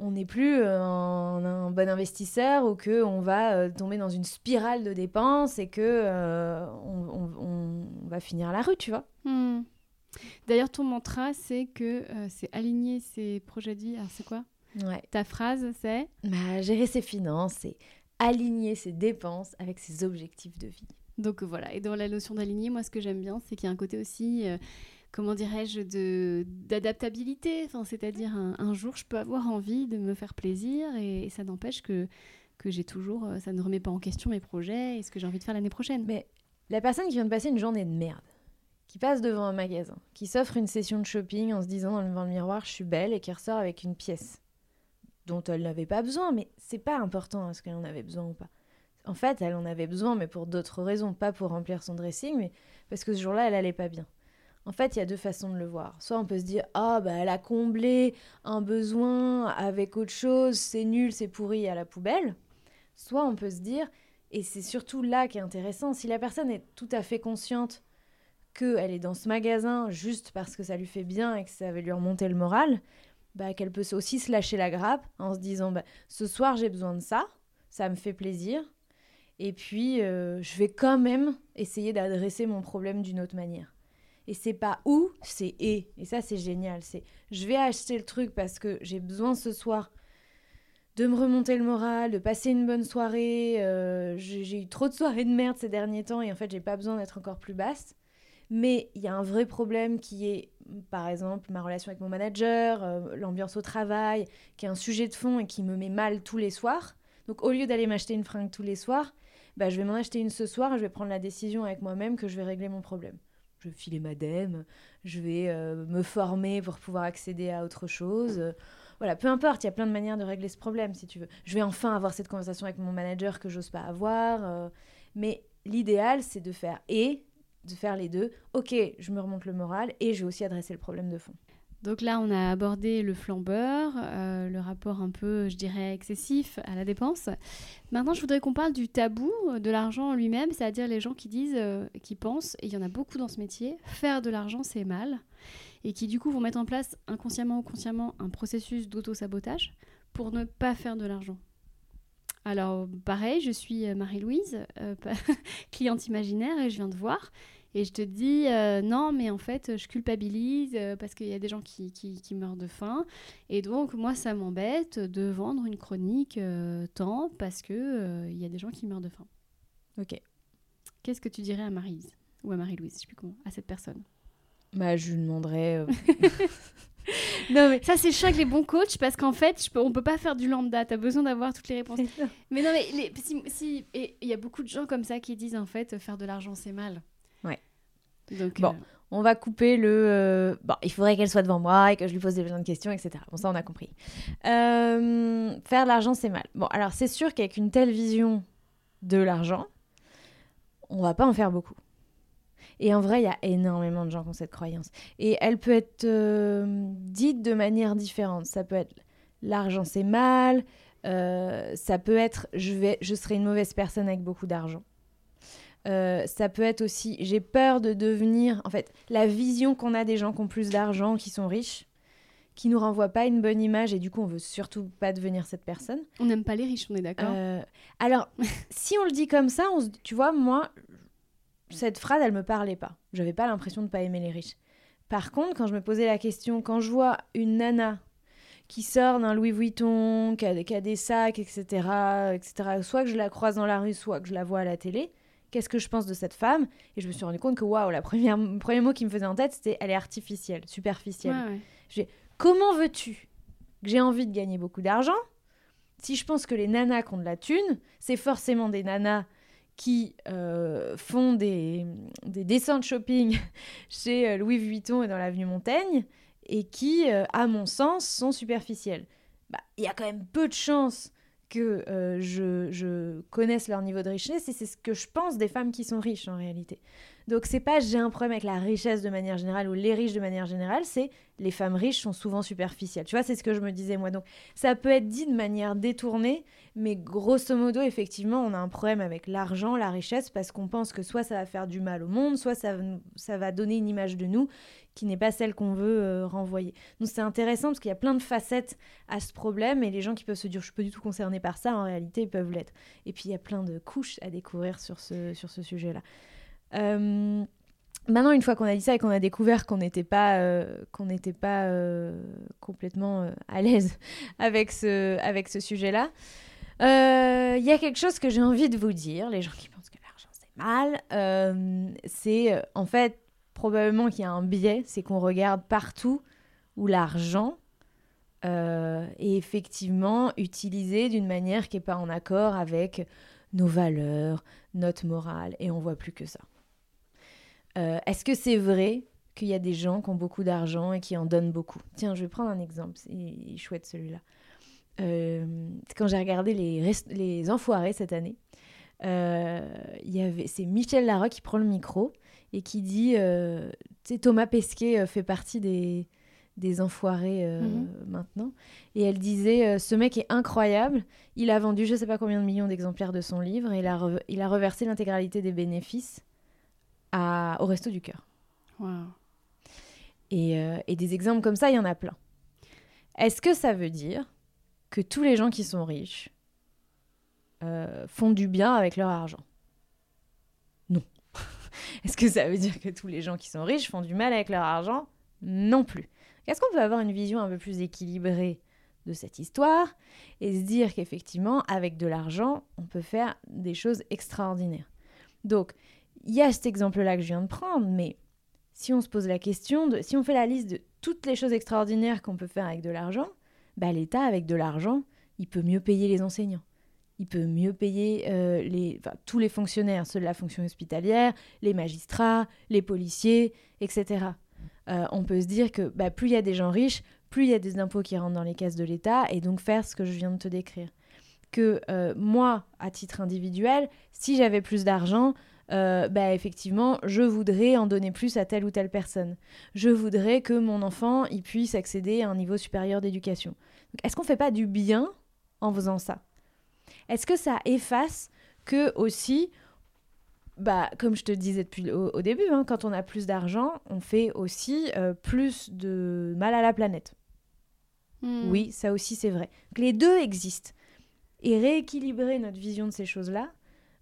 on n'est plus euh, un, un bon investisseur ou que on va euh, tomber dans une spirale de dépenses et que euh, on, on- on va finir à la rue, tu vois. Hmm. D'ailleurs, ton mantra, c'est que euh, c'est aligner ses projets de vie. Alors, c'est quoi? Ouais. Ta phrase, c'est? Bah, gérer ses finances, c'est aligner ses dépenses avec ses objectifs de vie. Donc voilà, et dans la notion d'aligner, moi ce que j'aime bien, c'est qu'il y a un côté aussi, comment dirais-je, de d'adaptabilité. Enfin, c'est-à-dire un, jour, je peux avoir envie de me faire plaisir et, ça n'empêche que que j'ai toujours, euh, ça ne remet pas en question mes projets et ce que j'ai envie de faire l'année prochaine. Mais la personne qui vient de passer une journée de merde, qui passe devant un magasin, qui s'offre une session de shopping en se disant devant le miroir je suis belle et qui ressort avec une pièce dont elle n'avait pas besoin, mais c'est pas important est-ce qu'elle en avait besoin ou pas. En fait, elle en avait besoin, mais pour d'autres raisons, pas pour remplir son dressing, mais parce que ce jour-là, elle allait pas bien. En fait, il y a deux façons de le voir. Soit on peut se dire ah bah elle a comblé un besoin avec autre chose, c'est nul, c'est pourri à la poubelle. Soit on peut se dire et c'est surtout là qui est intéressant. Si la personne est tout à fait consciente qu'elle est dans ce magasin juste parce que ça lui fait bien et que ça va lui remonter le moral, bah, qu'elle peut aussi se lâcher la grappe en se disant bah, ce soir j'ai besoin de ça, ça me fait plaisir. Et puis euh, je vais quand même essayer d'adresser mon problème d'une autre manière. Et c'est pas où, c'est et. Et ça c'est génial. C'est je vais acheter le truc parce que j'ai besoin ce soir de me remonter le moral, de passer une bonne soirée. euh, j'ai j'ai eu trop de soirées de merde ces derniers temps et en fait, j'ai pas besoin d'être encore plus basse. Mais il y a un vrai problème qui est, par exemple, ma relation avec mon manager, euh, l'ambiance au travail, qui est un sujet de fond et qui me met mal tous les soirs. Donc, au lieu d'aller m'acheter une fringue tous les soirs, bah, je vais m'en acheter une ce soir et je vais prendre la décision avec moi-même que je vais régler mon problème. Je filer ma dème, je vais euh, me former pour pouvoir accéder à autre chose. voilà, peu importe, il y a plein de manières de régler ce problème, si tu veux. Je vais enfin avoir cette conversation avec mon manager que j'ose pas avoir. euh, mais l'idéal, c'est de faire et, de faire les deux. Ok, je me remonte le moral et je vais aussi adresser le problème de fond. Donc là, on a abordé le flambeur, euh, le rapport un peu, je dirais, excessif à la dépense. Maintenant, je voudrais qu'on parle du tabou de l'argent en lui-même, c'est-à-dire les gens qui disent, euh, qui pensent, et il y en a beaucoup dans ce métier, faire de l'argent, c'est mal, et qui du coup vont mettre en place inconsciemment ou consciemment un processus d'auto-sabotage pour ne pas faire de l'argent. Alors, pareil, je suis euh, Marie-Louise, euh, cliente imaginaire, et je viens de voir. Et je te dis, euh, non, mais en fait, je culpabilise euh, parce qu'il y a des gens qui, qui, qui meurent de faim. Et donc, moi, ça m'embête de vendre une chronique euh, tant parce que il y a des gens qui meurent de faim. Ok. Qu'est-ce que tu dirais à Marie ou à Marie-Louise, je sais plus comment, à cette personne? Bah, je lui demanderais. non, mais. Ça, c'est chaque les bons coachs parce qu'en fait, je peux, on peut pas faire du lambda. Tu as besoin d'avoir toutes les réponses. Mais non, mais les- si, si- et il y a beaucoup de gens comme ça qui disent en fait, faire de l'argent, c'est mal. Donc, Bon. euh, On va couper le. euh, Bon, il faudrait qu'elle soit devant moi et que je lui pose des de questions, etc. Bon, ça, on a compris. Euh, Faire de l'argent, c'est mal. Bon, alors, c'est sûr qu'avec une telle vision de l'argent, on va pas en faire beaucoup. Et en vrai, il y a énormément de gens qui ont cette croyance. Et elle peut être euh, dite de manière différente. Ça peut être l'argent c'est mal, euh, ça peut être je, vais, je serai une mauvaise personne avec beaucoup d'argent. Euh, ça peut être aussi j'ai peur de devenir. En fait, la vision qu'on a des gens qui ont plus d'argent, qui sont riches, qui nous renvoie pas une bonne image et du coup on veut surtout pas devenir cette personne. On n'aime pas les riches, on est d'accord. Euh, alors, si on le dit comme ça, on se- tu vois, moi, cette phrase, elle me parlait pas. J'avais pas l'impression de pas aimer les riches. Par contre, quand je me posais la question, quand je vois une nana qui sort d'un Louis Vuitton, qui a, qui a des sacs, etc., etc., soit que je la croise dans la rue, soit que je la vois à la télé, qu'est-ce que je pense de cette femme Et je me suis rendu compte que, waouh, la première, le premier mot qui me faisait en tête, c'était elle est artificielle, superficielle. Ouais, ouais. Comment veux-tu que j'ai envie de gagner beaucoup d'argent si je pense que les nanas qui ont de la thune, c'est forcément des nanas qui euh, font des, des descentes shopping chez euh, Louis Vuitton et dans l'avenue Montaigne et qui, euh, à mon sens, sont superficielles. Bah, Il y a quand même peu de chances que euh, je, je connaisse leur niveau de richesse et c'est ce que je pense des femmes qui sont riches en réalité. Donc c'est pas j'ai un problème avec la richesse de manière générale ou les riches de manière générale, c'est les femmes riches sont souvent superficielles. Tu vois, c'est ce que je me disais moi. Donc ça peut être dit de manière détournée, mais grosso modo, effectivement, on a un problème avec l'argent, la richesse, parce qu'on pense que soit ça va faire du mal au monde, soit ça, va donner une image de nous qui n'est pas celle qu'on veut euh, renvoyer. Donc c'est intéressant parce qu'il y a plein de facettes à ce problème et les gens qui peuvent se dire je suis pas du tout concerné par ça, en réalité, ils peuvent l'être. Et puis il y a plein de couches à découvrir sur ce, sur ce sujet-là. Euh, Maintenant, une fois qu'on a dit ça et qu'on a découvert qu'on n'était pas, euh, qu'on pas euh, complètement à l'aise avec ce, avec ce sujet-là, il y a quelque chose que j'ai envie de vous dire. Les gens qui pensent que l'argent c'est mal, c'est en fait probablement qu'il y a un biais, c'est qu'on regarde partout où l'argent est effectivement utilisé d'une manière qui n'est pas en accord avec nos valeurs, notre morale, et on voit plus que ça. Euh, Est-ce que c'est vrai qu'il y a des gens qui ont beaucoup d'argent et qui en donnent beaucoup? Tiens, je vais prendre un exemple, c'est il est chouette celui-là. Euh, quand j'ai regardé les, les Enfoirés cette année, euh, c'est Michel Larocque qui prend le micro et qui dit euh, Thomas Pesquet fait partie des des enfoirés euh, Mhm. maintenant et elle disait ce mec est incroyable il a vendu je sais pas combien de millions d'exemplaires de son livre et il a, re- il a reversé l'intégralité des bénéfices à, au Resto du Cœur. Et, euh, et des exemples comme ça, il y en a plein. Est-ce que ça veut dire que tous les gens qui sont riches euh, font du bien avec leur argent? Non. Est-ce que ça veut dire que tous les gens qui sont riches font du mal avec leur argent? Non plus. Est-ce qu'on peut avoir une vision un peu plus équilibrée de cette histoire et se dire qu'effectivement, avec de l'argent, on peut faire des choses extraordinaires? Donc, il y a cet exemple-là que je viens de prendre, mais si on se pose la question, de, si on fait la liste de toutes les choses extraordinaires qu'on peut faire avec de l'argent, bah, l'État, avec de l'argent, il peut mieux payer les enseignants. Il peut mieux payer euh, tous les fonctionnaires, ceux de la fonction hospitalière, les magistrats, les policiers, etc. Euh, on peut se dire que bah, plus il y a des gens riches, plus il y a des impôts qui rentrent dans les caisses de l'État, et donc faire ce que je viens de te décrire. Que euh, moi, à titre individuel, si j'avais plus d'argent, euh, bah, effectivement, je voudrais en donner plus à telle ou telle personne. Je voudrais que mon enfant il puisse accéder à un niveau supérieur d'éducation. Est-ce qu'on fait pas du bien en faisant ça? Est-ce que ça efface que aussi, bah, comme je te disais depuis le- au, au début, hein, quand on a plus d'argent, on fait aussi euh, plus de mal à la planète? Hmm. Oui, ça aussi c'est vrai. Donc, les deux existent. Et rééquilibrer notre vision de ces choses-là,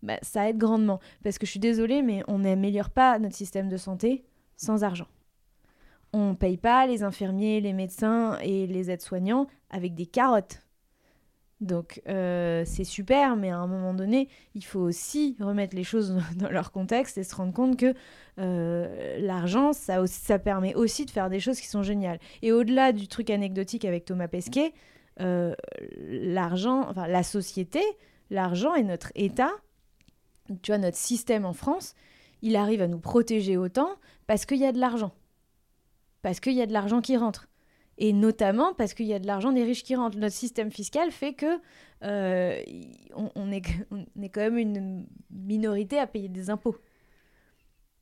bah, ça aide grandement. Parce que je suis désolée, mais on n'améliore pas notre système de santé sans argent. On ne paye pas les infirmiers, les médecins et les aides-soignants avec des carottes. Donc euh, c'est super, mais à un moment donné, il faut aussi remettre les choses dans leur contexte et se rendre compte que euh, l'argent, ça, ça permet aussi de faire des choses qui sont géniales. Et au-delà du truc anecdotique avec Thomas Pesquet, euh, l'argent, enfin la société, l'argent et notre État, tu vois, notre système en France, il arrive à nous protéger autant parce qu'il y a de l'argent. Parce qu'il y a de l'argent qui rentre. Et notamment parce qu'il y a de l'argent des riches qui rentrent. Notre système fiscal fait que euh, on, on est, on est quand même une minorité à payer des impôts.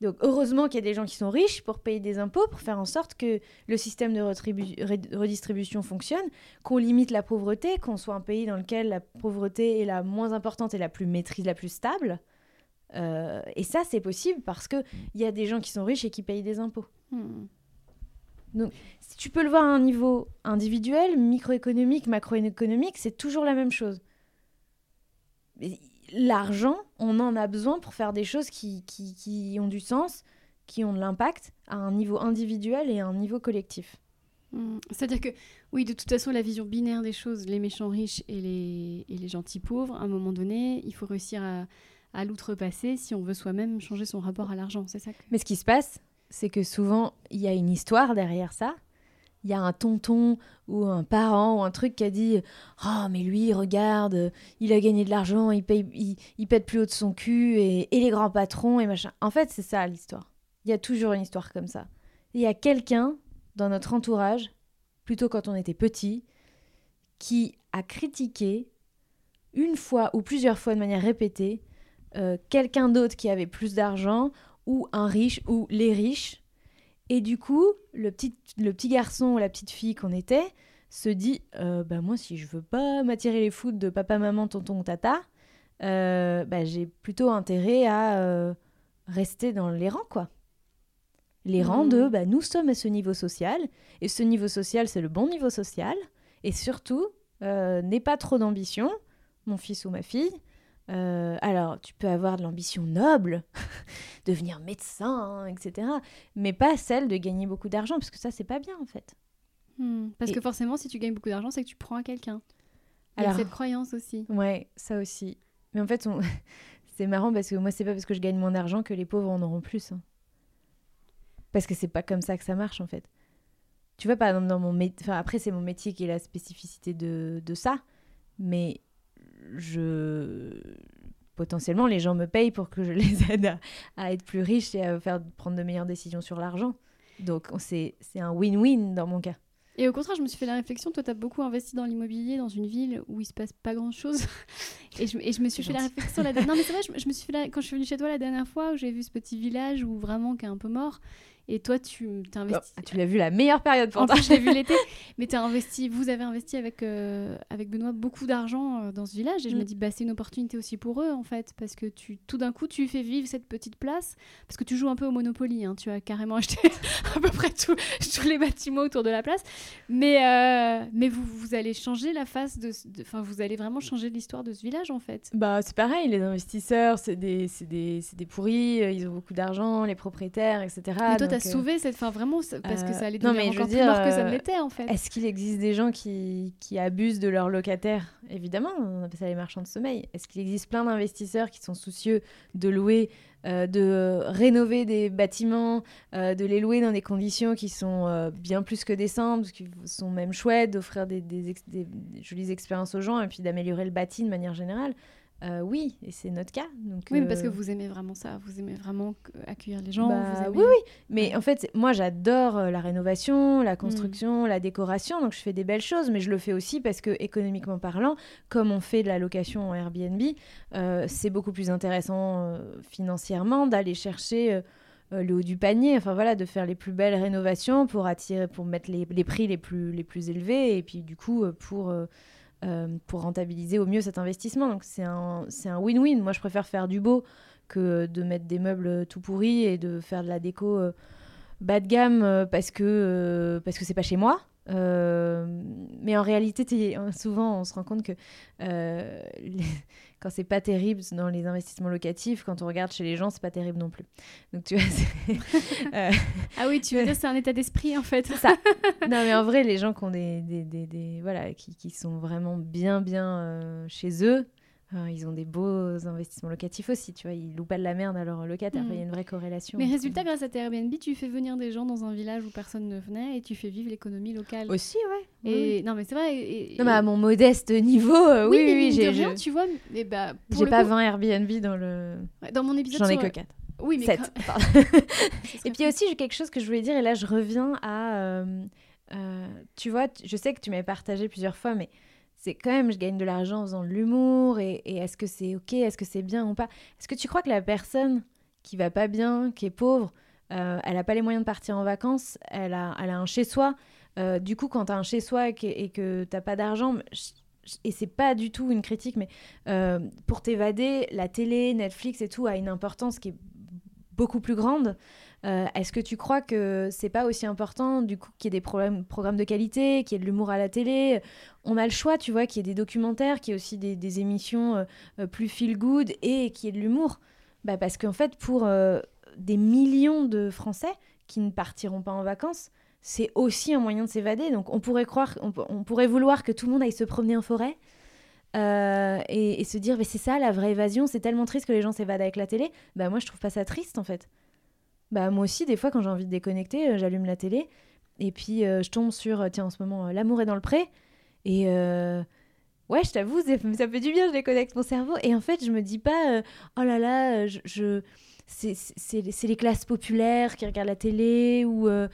Donc heureusement qu'il y a des gens qui sont riches pour payer des impôts, pour faire en sorte que le système de redistribution fonctionne, qu'on limite la pauvreté, qu'on soit un pays dans lequel la pauvreté est la moins importante et la plus maîtrise, la plus stable. Euh, et ça, c'est possible parce qu'il y a des gens qui sont riches et qui payent des impôts. Hmm. Donc, si tu peux le voir à un niveau individuel, microéconomique, macroéconomique, c'est toujours la même chose. L'argent, on en a besoin pour faire des choses qui, qui, ont du sens, qui ont de l'impact à un niveau individuel et à un niveau collectif. Hmm. C'est-à-dire que, oui, de toute façon, la vision binaire des choses, les méchants riches et les, et les gentils pauvres, à un moment donné, il faut réussir à, à l'outrepasser si on veut soi-même changer son rapport à l'argent. C'est ça Mais ce qui se passe, c'est que souvent, il y a une histoire derrière ça. Il y a un tonton ou un parent ou un truc qui a dit Oh, mais lui, regarde, il a gagné de l'argent, il, il, pète plus haut de son cul, et, et les grands patrons, et machin. En fait, c'est ça l'histoire. Il y a toujours une histoire comme ça. Il y a quelqu'un dans notre entourage, plutôt quand on était petit, qui a critiqué une fois ou plusieurs fois de manière répétée euh, quelqu'un d'autre qui avait plus d'argent ou un riche ou les riches. Et du coup, le petit, le petit garçon ou la petite fille qu'on était se dit euh, bah moi si je veux pas m'attirer les foudres de papa maman tonton ou tata euh, bah, j'ai plutôt intérêt à rester dans les rangs quoi les rangs de mmh. bah, nous sommes à ce niveau social et ce niveau social c'est le bon niveau social et surtout n'aie pas trop d'ambition mon fils ou ma fille euh, alors, tu peux avoir de l'ambition noble, devenir médecin, etc. Mais pas celle de gagner beaucoup d'argent, parce que ça, c'est pas bien en fait. Hmm, parce que forcément, si tu gagnes beaucoup d'argent, c'est que tu prends à quelqu'un. Alors, cette croyance aussi. Ouais, ça aussi. Mais en fait, c'est marrant parce que moi, c'est pas parce que je gagne moins d'argent que les pauvres en auront plus. Hein. Parce que c'est pas comme ça que ça marche en fait. Tu vois, par exemple, dans mon métier. Enfin, après, c'est mon métier qui est la spécificité de, de ça. Mais je potentiellement les gens me payent pour que je les aide à, être plus riches et à faire prendre de meilleures décisions sur l'argent. Donc c'est un win-win dans mon cas. Et au contraire, je me suis fait la réflexion, toi, tu as beaucoup investi dans l'immobilier, dans une ville où il se passe pas grand-chose. et, je, et je me suis fait la réflexion la Non, mais c'est vrai, je, me suis fait quand je suis venue chez toi la dernière fois, où j'ai vu ce petit village où vraiment qui est un peu mort. Et toi, tu t'es investi. Ah, tu l'as vu la meilleure période pour en toi. je vu l'été. Mais as investi, vous avez investi avec, euh, avec Benoît beaucoup d'argent euh, dans ce village. Et je me mm. dis, bah, c'est une opportunité aussi pour eux, en fait. Parce que tu, tout d'un coup, tu fais vivre cette petite place. Parce que tu joues un peu au Monopoly. Hein. Tu as carrément acheté à peu près tous les bâtiments autour de la place. Mais, euh, mais vous, vous allez changer la face de. Enfin, vous allez vraiment changer l'histoire de ce village, en fait. Bah, c'est pareil. Les investisseurs, c'est des, des, des pourris. Ils ont beaucoup d'argent, les propriétaires, etc sauver cette fin vraiment parce que ça allait devenir non, mais encore je plus dire, que ça ne euh, l'était en fait. Est-ce qu'il existe des gens qui, qui abusent de leurs locataires? Évidemment, on appelle ça les marchands de sommeil. Est-ce qu'il existe plein d'investisseurs qui sont soucieux de louer, euh, de rénover des bâtiments, euh, de les louer dans des conditions qui sont bien plus que décentes, qui sont même chouettes, d'offrir des, des, des, jolies expériences aux gens et puis d'améliorer le bâti de manière générale? Euh, oui, et c'est notre cas. Donc, oui, parce que euh, vous aimez vraiment ça, vous aimez vraiment accueillir les gens. Bah, oui, oui, mais en fait, moi j'adore euh, la rénovation, la construction, mm. la décoration, donc je fais des belles choses, mais je le fais aussi parce que économiquement parlant, comme on fait de la location en Airbnb, c'est beaucoup plus intéressant financièrement d'aller chercher le haut du panier, enfin voilà, de faire les plus belles rénovations pour attirer, pour mettre les, les prix les plus, les plus élevés, et puis du coup pour euh, pour rentabiliser au mieux cet investissement. Donc c'est un win-win. Moi, je préfère faire du beau que de mettre des meubles tout pourris et de faire de la déco euh, bas de gamme euh, parce que parce que c'est pas chez moi. mais en réalité, souvent, on se rend compte que quand c'est pas terrible dans les investissements locatifs, quand on regarde chez les gens, c'est pas terrible non plus. Donc tu vois, euh, ah oui, tu veux dire c'est un état d'esprit en fait. ça. Non mais en vrai, les gens qui ont des, des, des, voilà, qui, qui, sont vraiment bien bien euh, chez eux, ils ont des beaux investissements locatifs aussi, tu vois, ils louent pas de la merde à leurs locataires, il y a une vraie corrélation. Mais résultat, grâce à tes Airbnb, tu fais venir des gens dans un village où personne ne venait et tu fais vivre l'économie locale. Aussi, ouais. Et non, mais c'est vrai. Non, mais à mon modeste niveau, euh, oui, oui, oui, j'ai rien, tu vois. Mais bah, j'ai pas 20 Airbnb dans le. dans mon épisode. J'en ai que 4. Oui, mais 7. et puis aussi, j'ai quelque chose que je voulais dire, et là, je reviens à. Euh, euh, tu vois, je sais que tu m'avais partagé plusieurs fois, mais c'est quand même, je gagne de l'argent en faisant de l'humour, et, est-ce que c'est ok, est-ce que c'est bien ou pas? Est-ce que tu crois que la personne qui va pas bien, qui est pauvre, euh, elle n'a pas les moyens de partir en vacances, elle a, un chez-soi. Euh, du coup, quand tu as un chez-soi et, et que tu pas d'argent, et c'est pas du tout une critique, mais euh, pour t'évader, la télé, Netflix et tout a une importance qui est beaucoup plus grande. Est-ce que tu crois que c'est pas aussi important du coup qu'il y ait des programmes de qualité, qu'il y ait de l'humour à la télé? On a le choix, tu vois, qu'il y ait des documentaires, qu'il y ait aussi des, émissions plus feel good et qu'il y ait de l'humour. Bah parce qu'en fait, pour des millions de Français qui ne partiront pas en vacances, c'est aussi un moyen de s'évader. Donc on pourrait croire, on, pourrait vouloir que tout le monde aille se promener en forêt euh, et, se dire, mais c'est ça la vraie évasion, c'est tellement triste que les gens s'évadent avec la télé. Bah moi je trouve pas ça triste en fait. Bah moi aussi des fois quand j'ai envie de déconnecter, euh, j'allume la télé et puis euh, je tombe sur, tiens en ce moment, L'amour est dans le pré et ouais je t'avoue ça fait du bien, je déconnecte mon cerveau et en fait je me dis pas, oh là là, je c'est les classes populaires qui regardent la télé ou euh,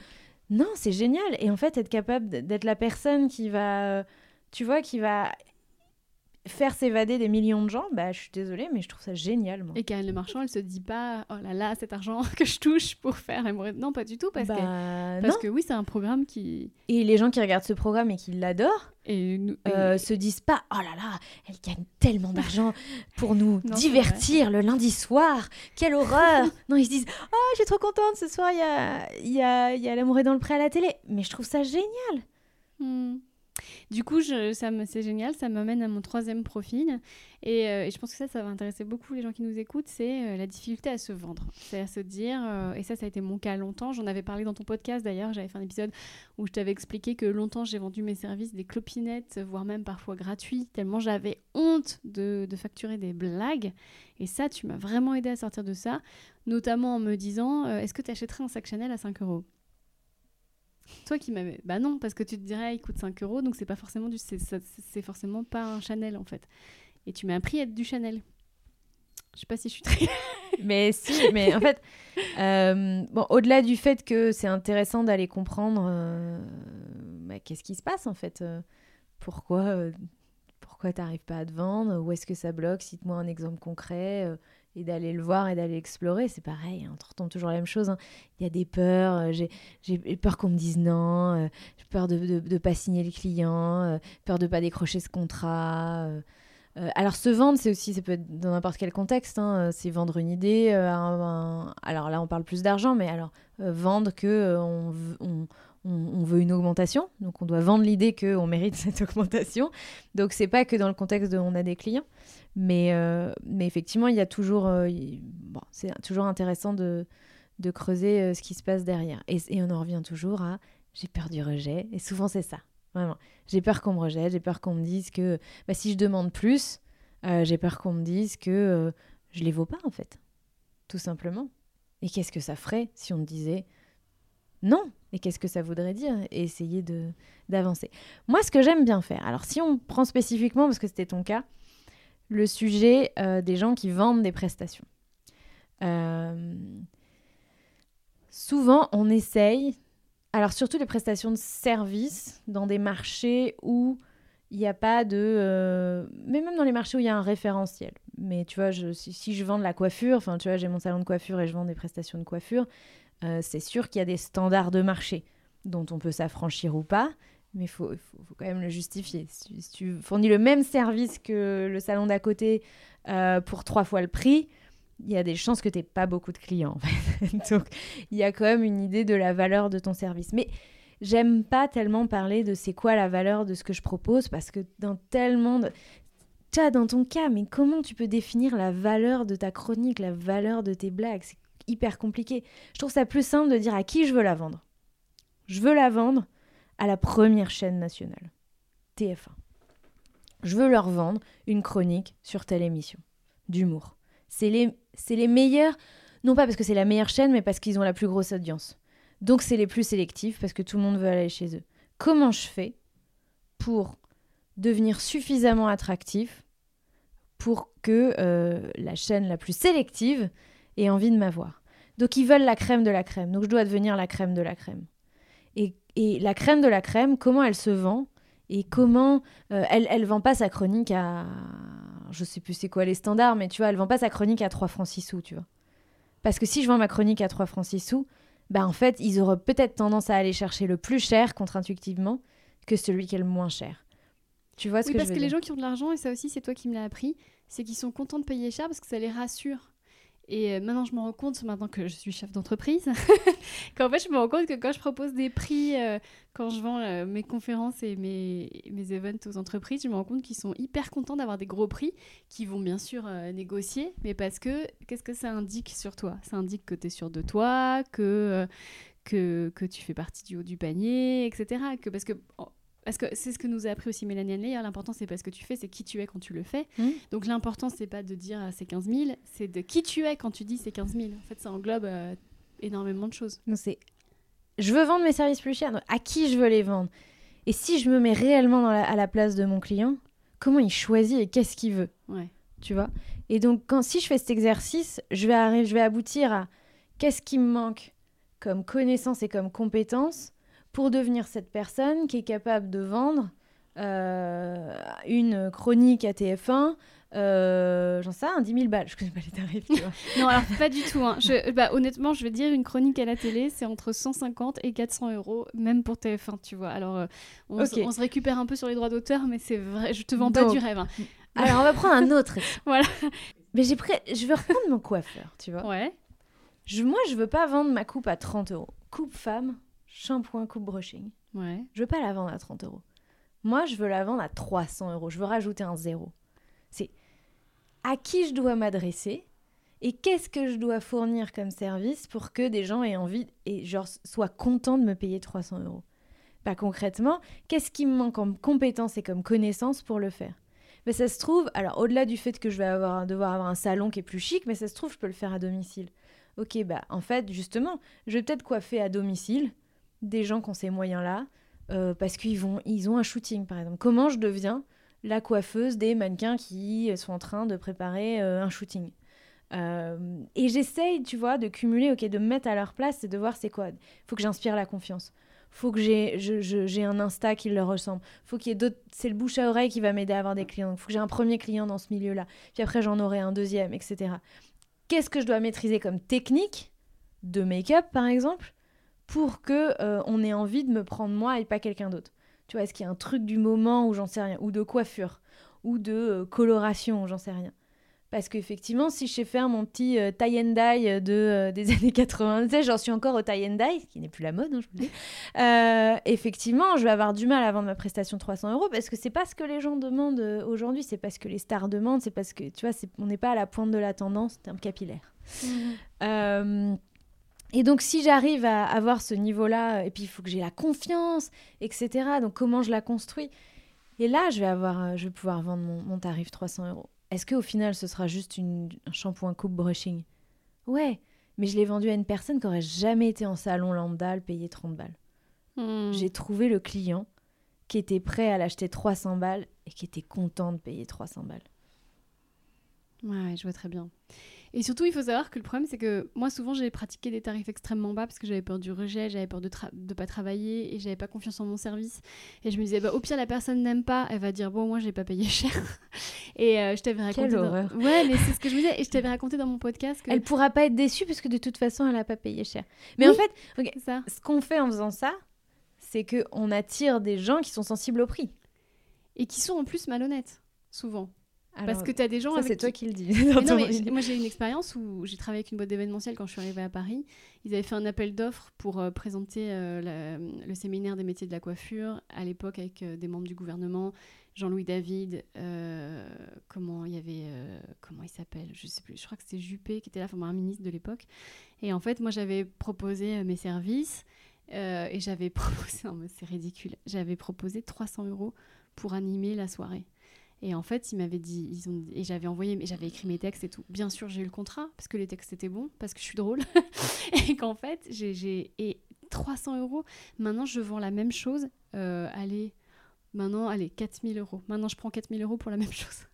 non c'est génial et en fait être capable d'être la personne qui va tu vois qui va faire s'évader des millions de gens, bah, je suis désolée, mais je trouve ça génial. Et Karine Le Marchand, elle se dit pas, oh là là, cet argent que je touche pour faire Non, pas du tout, parce, que, bah, parce que oui, c'est un programme qui. Et les gens qui regardent ce programme et qui l'adorent, et, euh, se disent pas, oh là là, elle gagne tellement d'argent pour nous divertir le lundi soir, quelle horreur Non, ils se disent, oh, je suis trop contente, ce soir, il y a, y, a, y a l'amour est dans le pré à la télé. Mais je trouve ça génial. Hmm. Du coup, ça c'est génial, ça m'amène à mon troisième profil. Et, euh, je pense que ça, ça va intéresser beaucoup les gens qui nous écoutent, c'est euh, la difficulté à se vendre. C'est à se dire, euh, et ça, ça a été mon cas longtemps, j'en avais parlé dans ton podcast d'ailleurs, j'avais fait un épisode où je t'avais expliqué que longtemps j'ai vendu mes services des clopinettes, voire même parfois gratuits, tellement j'avais honte de, de, facturer des blagues. Et ça, tu m'as vraiment aidé à sortir de ça, notamment en me disant, est-ce que tu achèterais un sac Chanel à 5 euros? Toi qui m'avais. Bah non, parce que tu te dirais, il coûte 5 euros, donc c'est pas forcément du. C'est forcément pas un Chanel en fait. Et tu m'as appris à être du Chanel. Je sais pas si je suis très. mais si, mais en fait, euh, bon, au-delà du fait que c'est intéressant d'aller comprendre euh, bah, qu'est-ce qui se passe en fait, euh, pourquoi, pourquoi t'arrives pas à te vendre, où est-ce que ça bloque, cite-moi un exemple concret et d'aller le voir et d'aller explorer, c'est pareil, hein, on retombe toujours la même chose. Hein. Il y a des peurs, euh, j'ai peur qu'on me dise non, euh, j'ai peur de ne pas signer le client, euh, peur de ne pas décrocher ce contrat. alors se vendre, c'est aussi, ça peut être dans n'importe quel contexte, hein, c'est vendre une idée. alors là, on parle plus d'argent, mais alors vendre que on, on, on, veut une augmentation, donc on doit vendre l'idée qu'on mérite cette augmentation. Donc c'est pas que dans le contexte de on a des clients, mais, euh, mais effectivement, il y a toujours, euh, bon, c'est toujours intéressant de, de creuser euh, ce qui se passe derrière. Et, on en revient toujours à j'ai peur du rejet, et souvent c'est ça, vraiment. J'ai peur qu'on me rejette, j'ai peur qu'on me dise que bah, si je demande plus, j'ai peur qu'on me dise que je les vaux pas en fait, tout simplement. Et qu'est-ce que ça ferait si on me disait non, et qu'est-ce que ça voudrait dire? Et essayer d'avancer. Moi, ce que j'aime bien faire, alors si on prend spécifiquement, parce que c'était ton cas, le sujet euh, des gens qui vendent des prestations. Euh, souvent, on essaye, alors surtout les prestations de service, dans des marchés où il n'y a pas de... Euh, mais même dans les marchés où il y a un référentiel. Mais tu vois, si, si, je vends de la coiffure, enfin tu vois, j'ai mon salon de coiffure et je vends des prestations de coiffure, c'est sûr qu'il y a des standards de marché dont on peut s'affranchir ou pas, mais il faut, quand même le justifier. Si, tu fournis le même service que le salon d'à côté euh, pour trois fois le prix, il y a des chances que tu n'aies pas beaucoup de clients. Donc, il y a quand même une idée de la valeur de ton service. Mais j'aime pas tellement parler de c'est quoi la valeur de ce que je propose, parce que dans tellement de... as dans ton cas, mais comment tu peux définir la valeur de ta chronique, la valeur de tes blagues? Hyper compliqué. Je trouve ça plus simple de dire à qui je veux la vendre. Je veux la vendre la première chaîne nationale, TF1. Je veux leur vendre une chronique sur telle émission, d'humour. C'est les, les meilleurs, non pas parce que c'est la meilleure chaîne, mais parce qu'ils ont la plus grosse audience. Donc c'est les plus sélectifs parce que tout le monde veut aller chez eux. Comment je fais pour devenir suffisamment attractif pour que euh, la chaîne la plus sélective et envie de m'avoir? Donc ils veulent la crème de la crème. Donc je dois devenir la crème de la crème. Et, et la crème de la crème, comment elle se vend et comment euh, elle elle vend pas sa chronique à je sais plus c'est quoi les standards mais tu vois elle vend pas sa chronique à 3 francs 6 sous tu vois Parce que si je vends ma chronique à 3 francs 6 sous, bah en fait, ils auraient peut-être tendance à aller chercher le plus cher, contre-intuitivement, que celui qui est le moins cher. Tu vois ce oui, que parce je veux que les gens qui ont de l'argent, et ça aussi c'est toi qui me l'as appris, c'est qu'ils sont contents de payer cher parce que ça les rassure. Et euh, maintenant, je me rends compte, maintenant que je suis chef d'entreprise, qu'en fait, je me rends compte que quand je propose des prix, euh, quand je vends euh, mes conférences et mes, mes events aux entreprises, je me rends compte qu'ils sont hyper contents d'avoir des gros prix, qui vont bien sûr négocier, mais parce que, qu'est-ce que ça indique sur toi? Ça indique que tu es sûr de toi, que, que, que tu fais partie du haut du panier, etc. Que, parce que... parce que c'est ce que nous a appris aussi Mélanie hein, l'important c'est pas ce que tu fais, c'est qui tu es quand tu le fais. Mhm. Donc l'important c'est pas de dire ah, c'est 15 000, c'est de qui tu es quand tu dis c'est 15 000. En fait ça englobe euh, énormément de choses. Non, c'est je veux vendre mes services plus chers. donc À qui je veux les vendre? Et si je me mets réellement dans la- à la place de mon client, comment il choisit et qu'est-ce qu'il veut? Ouais. Tu vois? Et donc, quand, si je fais cet exercice, je vais, je vais aboutir à qu'est-ce qui me manque comme connaissance et comme compétence pour devenir cette personne qui est capable de vendre euh, une chronique à TF1. Euh, J'en sais un 10 000 balles, je connais pas les tarifs, tu vois. Non alors pas du tout. hein. Je, bah, honnêtement je vais dire une chronique à la télé c'est entre 150 et 400 euros même pour TF1 tu vois. Alors euh, on, se- Ok. on se récupère un peu sur les droits d'auteur mais c'est vrai, je te vends pas du rêve. hein. Alors, on va prendre un autre. Voilà. Mais j'ai prêt... je veux reprendre mon coiffeur, tu vois. Ouais. Je, moi, je veux pas vendre ma coupe à 30 euros. Coupe femme, shampoing, coupe brushing. Ouais. Je veux pas la vendre à 30 euros. Moi, je veux la vendre à 300 euros. Je veux rajouter un zéro. C'est à qui je dois m'adresser et qu'est-ce que je dois fournir comme service pour que des gens aient envie et genre soient contents de me payer 300 euros? Pas concrètement, qu'est-ce qui me manque comme compétences et comme connaissances pour le faire? Mais ça se trouve, alors au-delà du fait que je vais avoir, devoir avoir un salon qui est plus chic, mais ça se trouve, je peux le faire à domicile. Ok, bah en fait, justement, je vais peut-être coiffer à domicile des gens qui ont ces moyens-là, euh, parce qu'ils vont, ils ont un shooting, par exemple. Comment je deviens la coiffeuse des mannequins qui sont en train de préparer euh, un shooting? Euh, Et j'essaye, tu vois, de cumuler, ok, de me mettre à leur place et de voir c'est quoi. Faut que j'inspire la confiance. faut que j'ai un Insta qui leur ressemble. faut qu'il y ait d'autres... C'est le bouche à oreille qui va m'aider à avoir des clients. Il faut que j'ai un premier client dans ce milieu-là. Puis après, j'en aurai un deuxième, etc. Qu'est-ce que je dois maîtriser comme technique? De make-up, par exemple, pour que euh, on ait envie de me prendre moi et pas quelqu'un d'autre Tu vois, est-ce qu'il y a un truc du moment où j'en sais rien Ou de coiffure Ou de euh, coloration, j'en sais rien. Parce qu'effectivement, si je sais faire mon petit euh, tie and dye de, euh, des années 80, tu sais, j'en suis encore au tie and dye, qui n'est plus la mode, hein, je vous le dis. Euh, effectivement, je vais avoir du mal à vendre ma prestation 300 euros parce que c'est pas ce que les gens demandent aujourd'hui, c'est pas ce que les stars demandent, c'est parce que, tu vois, on n'est pas à la pointe de la tendance, terme capillaire. Euh, et donc, si j'arrive à avoir ce niveau-là, et puis il faut que j'ai la confiance, etc. Donc, comment je la construis Et là, je vais, avoir, euh, je vais pouvoir vendre mon, mon tarif 300 euros. Est-ce qu'au final, ce sera juste une, un shampoing coupe brushing? Ouais, mais je l'ai vendu à une personne qui aurait jamais été en salon lambda, le payer 30 balles. Hmm. J'ai trouvé le client qui était prêt à l'acheter 300 balles et qui était content de payer 300 balles. Ouais, ouais, je vois très bien. Et surtout, il faut savoir que le problème, c'est que moi, souvent, j'ai pratiqué des tarifs extrêmement bas parce que j'avais peur du rejet, j'avais peur de ne pas travailler et j'avais pas confiance en mon service. Et je me disais, bah, au pire, la personne n'aime pas, elle va dire, bon, moi, j'ai pas payé cher. et euh, je t'avais raconté. Quelle dans- horreur. Ouais, mais c'est ce que je me disais. Et je t'avais raconté dans mon podcast que. Elle pourra pas être déçue parce que de toute façon, elle n'a pas payé cher. Mais en fait, ok, C'est ça. ce qu'on fait en faisant ça, c'est que on attire des gens qui sont sensibles au prix. Et qui sont en plus malhonnêtes, souvent. Parce que tu as des gens ça, c'est toi qui- qui le dis. Mais non, mais moi j'ai eu une expérience où j'ai travaillé avec une boîte d'événementiel quand je suis arrivée à Paris. Ils avaient fait un appel d'offres pour euh, présenter euh, la- le séminaire des métiers de la coiffure à l'époque avec euh, des membres du gouvernement, Jean-Louis David, comment il y avait, comment il s'appelle, je sais plus, je crois que c'était Juppé qui était là, enfin un ministre de l'époque. Et en fait, moi j'avais proposé mes services et j'avais proposé, non mais c'est ridicule, j'avais proposé 300 euros pour animer la soirée. Et en fait, ils m'avaient dit, ils ont, et j'avais envoyé, mais j'avais écrit mes textes et tout. Bien sûr, j'ai eu le contrat parce que les textes étaient bons, parce que je suis drôle, et qu'en fait, j'ai, et 300 euros. Maintenant, je vends la même chose. Euh, allez, maintenant, allez, 4000 euros. Maintenant, je prends 4000 euros pour la même chose.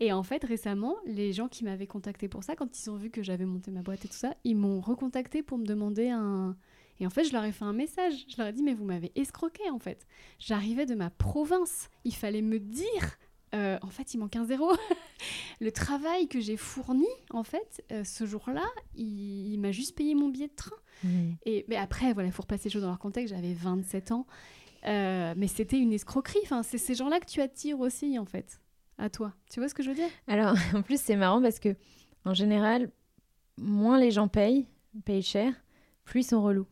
Et en fait, récemment, les gens qui m'avaient contacté pour ça, quand ils ont vu que j'avais monté ma boîte et tout ça, ils m'ont recontacté pour me demander un. Et en fait, je leur ai fait un message. Je leur ai dit, mais vous m'avez escroqué en fait. J'arrivais de ma province. Il fallait me dire euh, en fait, il manque un zéro. le travail que j'ai fourni, en fait, euh, ce jour-là, il, m'a juste payé mon billet de train. Mmh. Et mais après, voilà, il faut repasser les choses dans leur contexte. J'avais 27 ans, euh, mais c'était une escroquerie. Enfin, c'est ces gens-là que tu attires aussi, en fait, à toi. Tu vois ce que je veux dire? Alors, en plus, c'est marrant parce que, en général, moins les gens payent, payent cher, plus ils sont relous.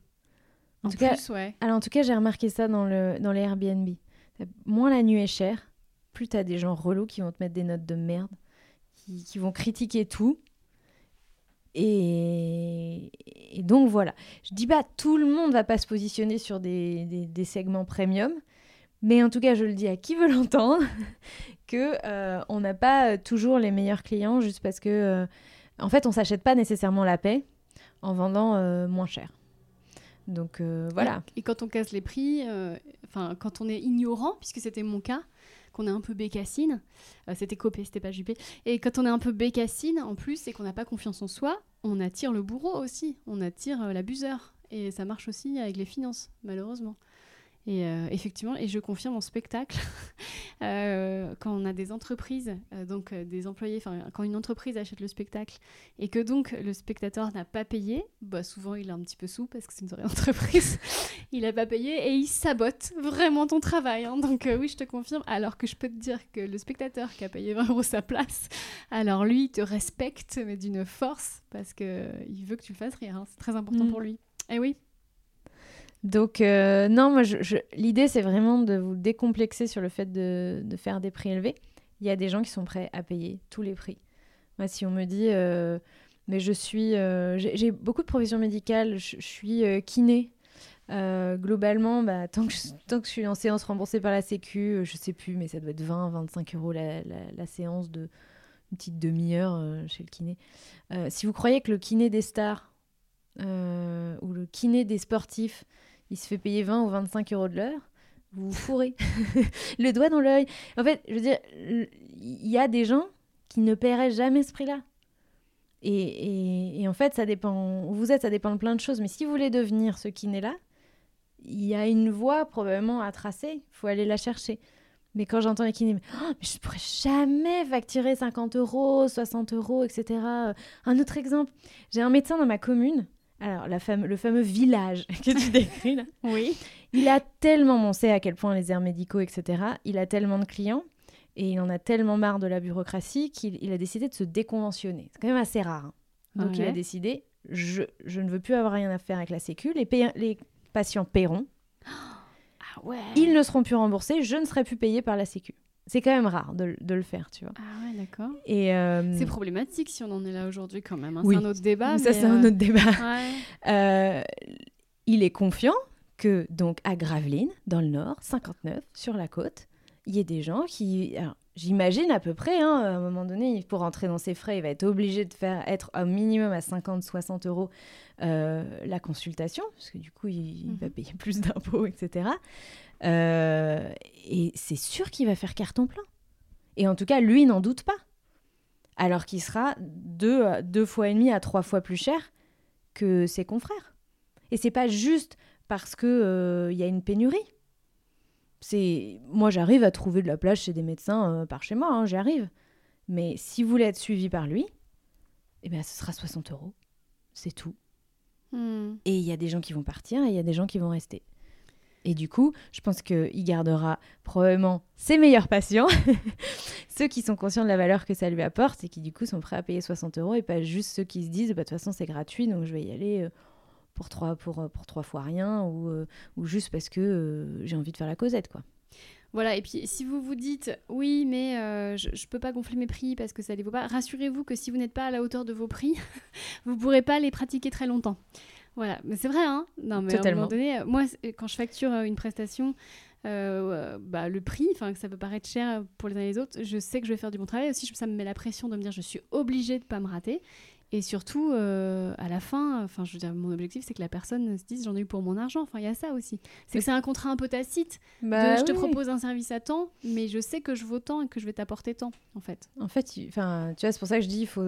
En, tout cas, ouais. Alors, en tout cas, j'ai remarqué ça dans, le, dans les Airbnb. Moins la nuit est chère, plus tu as des gens relous qui vont te mettre des notes de merde, qui, vont critiquer tout. Et, donc voilà. Je dis pas tout le monde va pas se positionner sur des, segments premium, mais en tout cas, je le dis à qui veut l'entendre, que euh, on n'a pas toujours les meilleurs clients juste parce que, euh, en fait, on s'achète pas nécessairement la paix en vendant euh, moins cher. Donc voilà. Et quand on casse les prix, enfin quand on est ignorant, puisque c'était mon cas, qu'on est un peu bécassine. Euh, c'était copé, c'était pas jupé. Et quand on est un peu bécassine, en plus, et qu'on n'a pas confiance en soi, on attire le bourreau aussi. On attire euh, l'abuseur. Et ça marche aussi avec les finances, malheureusement. Et euh, effectivement, et je confirme en spectacle, euh, quand on a des entreprises, euh, donc des employés, quand une entreprise achète le spectacle et que donc le spectateur n'a pas payé, bah souvent il est un petit peu sous parce que c'est une vraie entreprise, il n'a pas payé et il sabote vraiment ton travail. Hein. Donc oui, je te confirme, alors que je peux te dire que le spectateur qui a payé 20 euros sa place, alors lui, il te respecte, mais d'une force, parce qu'il veut que tu le fasses rire. Hein. C'est très important mm. pour lui. Et oui, donc, euh, non, moi, l'idée, c'est vraiment de vous décomplexer sur le fait de, faire des prix élevés. Il y a des gens qui sont prêts à payer tous les prix. Moi, si on me dit, euh, mais je suis. Euh, j'ai beaucoup de professions médicales, je, suis kiné. globalement, bah, tant, que je, suis en séance remboursée par la Sécu, je sais plus, mais ça doit être 20, 25 euros la, la, séance de une petite demi-heure chez le kiné. si vous croyez que le kiné des stars ou le kiné des sportifs, il se fait payer 20 ou 25 euros de l'heure, vous fourrez. le doigt dans l'œil. En fait, je veux dire, il y a des gens qui ne paieraient jamais ce prix-là. Et, et, en fait, ça dépend. Où vous êtes, ça dépend de plein de choses. Mais si vous voulez devenir ce kiné-là, il y a une voie probablement à tracer. Il faut aller la chercher. Mais quand j'entends les kinés, oh, mais je pourrais jamais facturer 50 euros, 60 euros, etc. Un autre exemple, j'ai un médecin dans ma commune alors, la le fameux village que tu décris là. oui. Il a tellement, on sait à quel point les airs médicaux, etc., il a tellement de clients et il en a tellement marre de la bureaucratie qu'il a décidé de se déconventionner. C'est quand même assez rare. Hein. Donc, il a décidé je, je, ne veux plus avoir rien à faire avec la Sécu. Les, les patients paieront. Ah ouais. Ils ne seront plus remboursés. Je ne serai plus payé par la Sécu c'est quand même rare de, le faire, tu vois. Ah ouais, d'accord. Et euh, c'est problématique si on en est là aujourd'hui quand même. Hein. C'est un autre débat. Ça, c'est un euh, autre débat. Euh, il est confiant que donc à Gravelines, dans le Nord, 59, sur la côte, il y ait des gens qui, j'imagine à peu près, hein, à un moment donné, pour rentrer dans ses frais, il va être obligé de faire être au minimum à 50-60 euros la consultation, parce que du coup, il, va mhm. payer plus d'impôts, etc. Euh, et c'est sûr qu'il va faire carton plein. Et en tout cas, lui n'en doute pas. Alors qu'il sera deux, deux fois et demi à trois fois plus cher que ses confrères. Et c'est pas juste parce que il euh, y a une pénurie. C'est moi j'arrive à trouver de la place chez des médecins euh, par chez moi, hein, j'y arrive. Mais si vous voulez être suivi par lui, eh bien ce sera 60 euros. C'est tout. Hmm. Et il y a des gens qui vont partir et il y a des gens qui vont rester. Et du coup, je pense qu'il gardera probablement ses meilleurs patients, ceux qui sont conscients de la valeur que ça lui apporte et qui du coup sont prêts à payer 60 euros et pas juste ceux qui se disent bah, de toute façon c'est gratuit donc je vais y aller euh, pour trois, pour, euh, pour trois fois rien ou, euh, ou juste parce que j'ai envie de faire la causette quoi. Voilà, et puis si vous vous dites oui, mais je ne peux pas gonfler mes prix parce que ça ne les vaut pas, rassurez-vous que si vous n'êtes pas à la hauteur de vos prix, vous ne pourrez pas les pratiquer très longtemps. Voilà, mais c'est vrai, hein Non, mais à un moment donné, moi, quand je facture euh, une prestation, euh, bah, le prix, enfin que ça peut paraître cher pour les uns et les autres, je sais que je vais faire du bon travail. Aussi, ça me met la pression de me dire je suis obligée de pas me rater. Et surtout, euh, à la fin, enfin, je veux dire, mon objectif, c'est que la personne se dise j'en ai eu pour mon argent. Enfin, il y a ça aussi. C'est que c'est un contrat un peu tacite. Bah je te propose un service à temps, mais je sais que je vaux tant et que je vais t'apporter tant, en fait. En fait, enfin, tu vois, c'est pour ça que je dis, il faut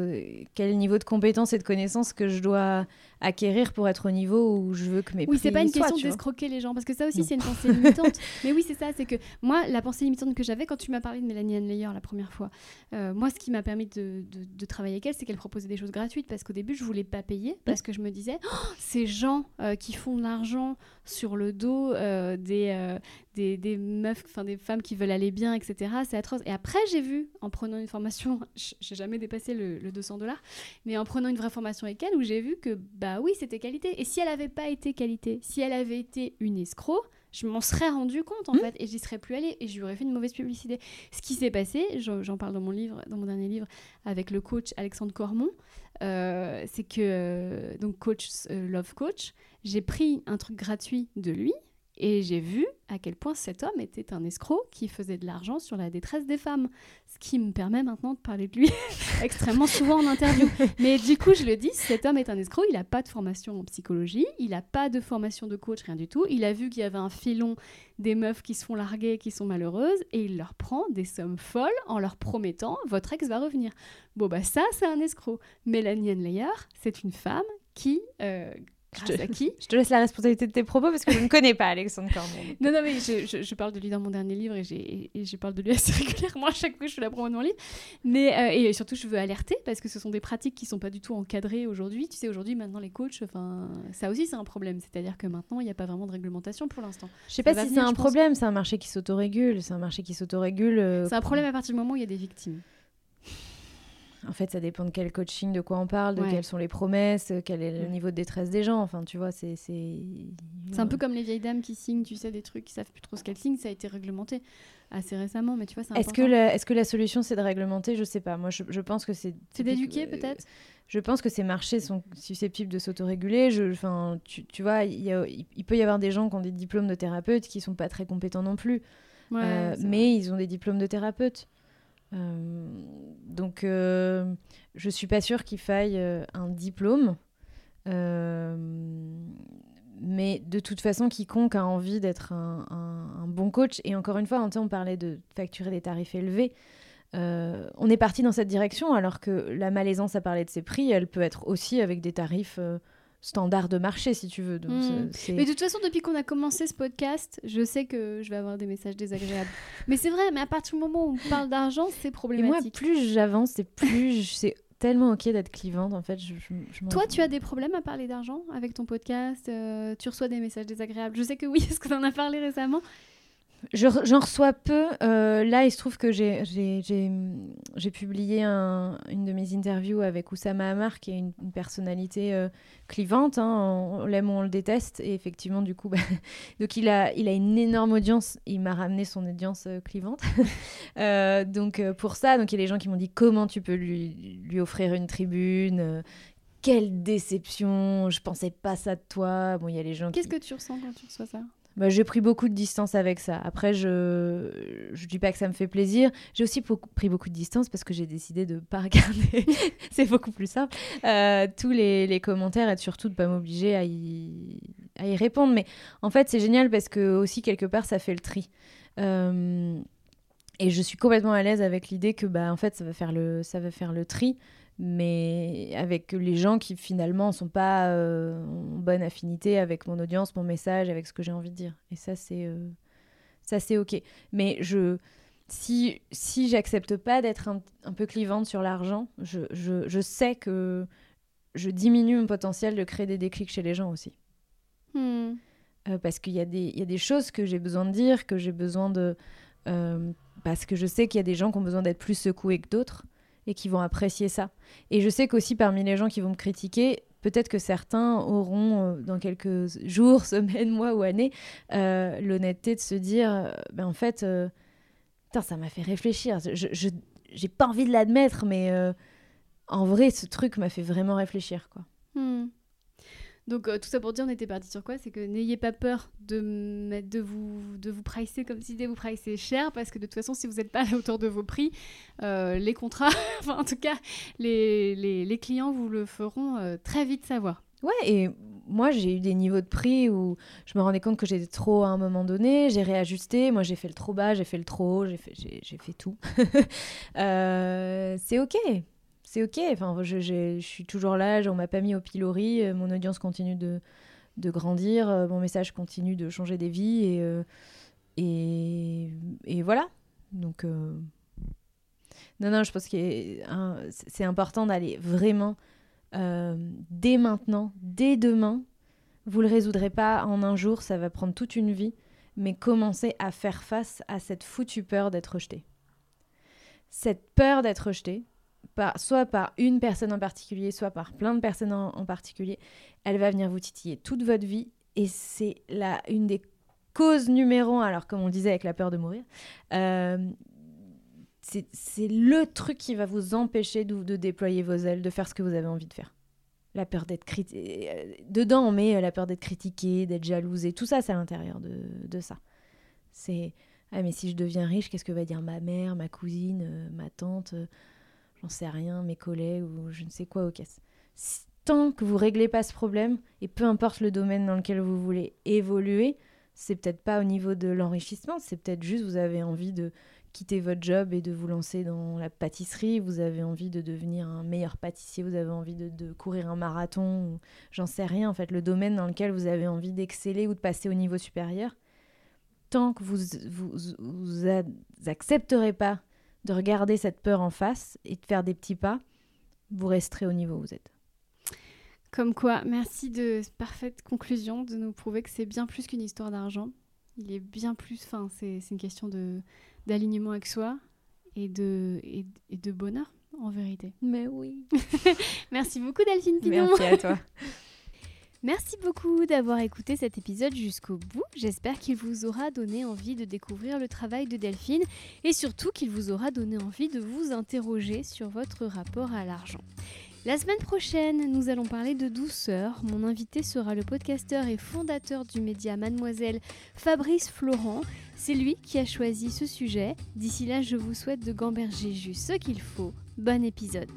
quel niveau de compétence et de connaissance que je dois acquérir pour être au niveau où je veux que mes Oui, c'est pas une soient, question d'escroquer les gens, parce que ça aussi, c'est une pensée limitante. Mais oui, c'est ça, c'est que moi, la pensée limitante que j'avais quand tu m'as parlé de Mélanie Anne Leyer la première fois, euh, moi, ce qui m'a permis de, de- de travailler avec elle, c'est qu'elle proposait des choses gratuites, parce qu'au début, je voulais pas payer, parce que je me disais, Oh, ces gens euh, qui font de l'argent sur le dos euh, des, euh, des, des meufs, enfin des femmes qui veulent aller bien, etc., c'est atroce. Et après, j'ai vu, en prenant une formation, j'ai jamais dépassé le, le 200 dollars, mais en prenant une vraie formation avec elle, où j'ai vu que, bah oui, c'était qualité. Et si elle avait pas été qualité, si elle avait été une escroc, je m'en serais rendu compte en Hmm. fait, et j'y serais plus allée, et je lui aurais fait une mauvaise publicité. Ce qui s'est passé, j'en parle dans mon livre, dans mon dernier livre, avec le coach Alexandre Cormon, euh, c'est que, donc coach, euh, love coach, j'ai pris un truc gratuit de lui, et j'ai vu à quel point cet homme était un escroc qui faisait de l'argent sur la détresse des femmes. Ce qui me permet maintenant de parler de lui extrêmement souvent en interview. Mais du coup, je le dis, cet homme est un escroc. Il n'a pas de formation en psychologie, il n'a pas de formation de coach, rien du tout. Il a vu qu'il y avait un filon des meufs qui se font larguer, qui sont malheureuses, et il leur prend des sommes folles en leur promettant votre ex va revenir. Bon, bah ça, c'est un escroc. Mélanie Leyer, c'est une femme qui, euh, grâce Je te- à qui? Je te laisse la responsabilité de tes propos parce que je ne connais pas Alexandre Cormon. non, non, mais je, je- je parle de lui dans mon dernier livre et, et je parle de lui assez régulièrement à chaque fois que je fais la promo de mon livre. Mais, euh, et surtout, je veux alerter parce que ce sont des pratiques qui sont pas du tout encadrées aujourd'hui. Tu sais, aujourd'hui, maintenant, les coachs, ça aussi, c'est un problème. C'est-à-dire que maintenant, il n'y a pas vraiment de réglementation pour l'instant. Je sais Ça pas si c'est un problème, c'est un marché qui s'autorégule, c'est un marché qui s'autorégule. euh, C'est un problème à partir du moment où il y a des victimes. En fait, ça dépend de quel coaching, de quoi on parle, de Ouais. quelles sont les promesses, euh, quel est le niveau de détresse des gens. Enfin, tu vois, c'est. C'est un peu comme les vieilles dames qui signent, tu sais, des trucs qui savent plus trop ce qu'elles signent. Ça a été réglementé assez récemment, mais tu vois, c'est Est-ce que, la, est-ce que la solution c'est de réglementer? Je sais pas. Moi, je, je pense que c'est. C'est d'éduquer, euh, peut-être? Je pense que ces marchés sont susceptibles de s'autoréguler. Je, enfin, tu, tu vois, il, y a- il- il peut y avoir des gens qui ont des diplômes de thérapeute qui sont pas très compétents non plus, Ouais, Euh, vrai. mais ils ont des diplômes de thérapeute. Euh, donc, euh, je suis pas sûre qu'il faille euh, un diplôme. Mais de toute façon, quiconque a envie d'être un, bon coach, et encore une fois, on, parlait de facturer des tarifs élevés, on est parti dans cette direction, alors que la malaisance à parler de ses prix, elle peut être aussi avec des tarifs standards de marché, si tu veux. Donc, Mm. c'est- Mais de toute façon, depuis qu'on a commencé ce podcast, je sais que je vais avoir des messages désagréables. mais c'est vrai, mais à partir du moment où on parle d'argent, c'est Et moi, problématique. plus j'avance, et plus je- c'est tellement ok d'être clivante, en fait. Je, je- je m'en- Toi, tu as des problèmes à parler d'argent avec ton podcast euh, Tu reçois des messages désagréables Je sais que oui, parce qu'on en a parlé récemment. Je J'en reçois peu. Euh, là, il se trouve que j'ai- publié un- une de mes interviews avec Oussama Hamar, qui est une, une personnalité euh, clivante. hein. on on l'aime ou on le déteste. Et effectivement, du coup, bah, donc il a, il a une énorme audience. Il m'a ramené son audience euh, clivante. Donc pour ça, donc il y a des gens qui m'ont dit comment tu peux lui, lui offrir une tribune. quelle déception, je pensais pas ça de toi. Bon, il y a les gens Qu'est-ce qui... que tu ressens quand tu reçois ça? Bah, j'ai pris beaucoup de distance avec ça. Après, je je dis pas que ça me fait plaisir. J'ai aussi pris beaucoup de distance parce que j'ai décidé de pas regarder. c'est beaucoup plus simple. Euh, tous les, les commentaires et surtout de pas m'obliger à y, à y répondre. Mais en fait, c'est génial parce que aussi quelque part, ça fait le tri. Euh, et je suis complètement à l'aise avec l'idée que bah en fait, ça va faire le ça va faire le tri. Mais avec les gens qui finalement sont pas euh, en bonne affinité avec mon audience, mon message, avec ce que j'ai envie de dire. Et ça, c'est euh, ça c'est ok. Mais je si si j'accepte pas d'être un, un peu clivante sur l'argent, je, je, je sais que je diminue mon potentiel de créer des déclics chez les gens aussi. Hmm. Euh, parce qu'il y, a des- y a des choses que j'ai besoin de dire, que j'ai besoin de... parce que je sais qu'il y a des gens qui ont besoin d'être plus secoués que d'autres et qui vont apprécier ça. Et je sais qu'aussi parmi les gens qui vont me critiquer, peut-être que certains auront euh, dans quelques jours, semaines, mois ou années, euh, l'honnêteté de se dire, euh, ben en fait, ça m'a fait réfléchir. Je, j'ai pas envie de l'admettre, mais en vrai, ce truc m'a fait vraiment réfléchir, quoi. Donc euh, tout ça pour dire, on était parti sur quoi? C'est que n'ayez pas peur de, de, vous, de vous pricer comme si vous pricez cher, parce que de toute façon, si vous n'êtes pas à la hauteur de vos prix, euh, les contrats, enfin en tout cas, les, les, clients vous le feront euh, très vite savoir. Ouais, et moi j'ai eu des niveaux de prix où je me rendais compte que j'étais trop à un moment donné, j'ai réajusté, moi j'ai fait le trop bas, j'ai fait le trop haut, j'ai fait, fait tout. C'est ok, c'est ok. Je, suis toujours là, on m'a pas mis au pilori, euh, mon audience continue de, grandir, euh, mon message continue de changer des vies et, euh, voilà. Donc, non, je pense que c'est important d'aller vraiment dès maintenant, dès demain. Vous le résoudrez pas en un jour, ça va prendre toute une vie, mais commencez à faire face à cette foutue peur d'être rejeté. Cette peur d'être rejeté, soit par une personne en particulier, soit par plein de personnes en, particulier, elle va venir vous titiller toute votre vie et c'est une des causes numéro un, alors comme on disait avec la peur de mourir, euh, c'est le truc qui va vous empêcher de, de déployer vos ailes, de faire ce que vous avez envie de faire. La peur d'être critiqué. Dedans, on met euh, la peur d'être critiqué, d'être jalousé. Tout ça, c'est à l'intérieur de, de ça. C'est Ah, mais si je deviens riche, qu'est-ce que va dire ma mère, ma cousine, euh, ma tante euh, J'en sais rien, mes collègues ou je ne sais quoi aux caisses. Tant que vous réglez pas ce problème, et peu importe le domaine dans lequel vous voulez évoluer, c'est peut-être pas au niveau de l'enrichissement, c'est peut-être juste vous avez envie de quitter votre job et de vous lancer dans la pâtisserie, vous avez envie de devenir un meilleur pâtissier, vous avez envie de, courir un marathon, j'en sais rien, en fait, le domaine dans lequel vous avez envie d'exceller ou de passer au niveau supérieur, tant que vous vous, vous accepterez pas de regarder cette peur en face et de faire des petits pas, vous resterez au niveau où vous êtes. Comme quoi, merci de cette parfaite conclusion, de nous prouver que c'est bien plus qu'une histoire d'argent. Il est bien plus, enfin, c'est une question de d'alignement avec soi et de, et, et de bonheur, en vérité. Mais oui. Merci beaucoup Delphine Pinon. Merci à toi. Merci beaucoup d'avoir écouté cet épisode jusqu'au bout. J'espère qu'il vous aura donné envie de découvrir le travail de Delphine et surtout qu'il vous aura donné envie de vous interroger sur votre rapport à l'argent. La semaine prochaine, nous allons parler de douceur. Mon invité sera le podcasteur et fondateur du média Mademoiselle, Fabrice Florent. C'est lui qui a choisi ce sujet. D'ici là, je vous souhaite de gamberger juste ce qu'il faut. Bon épisode.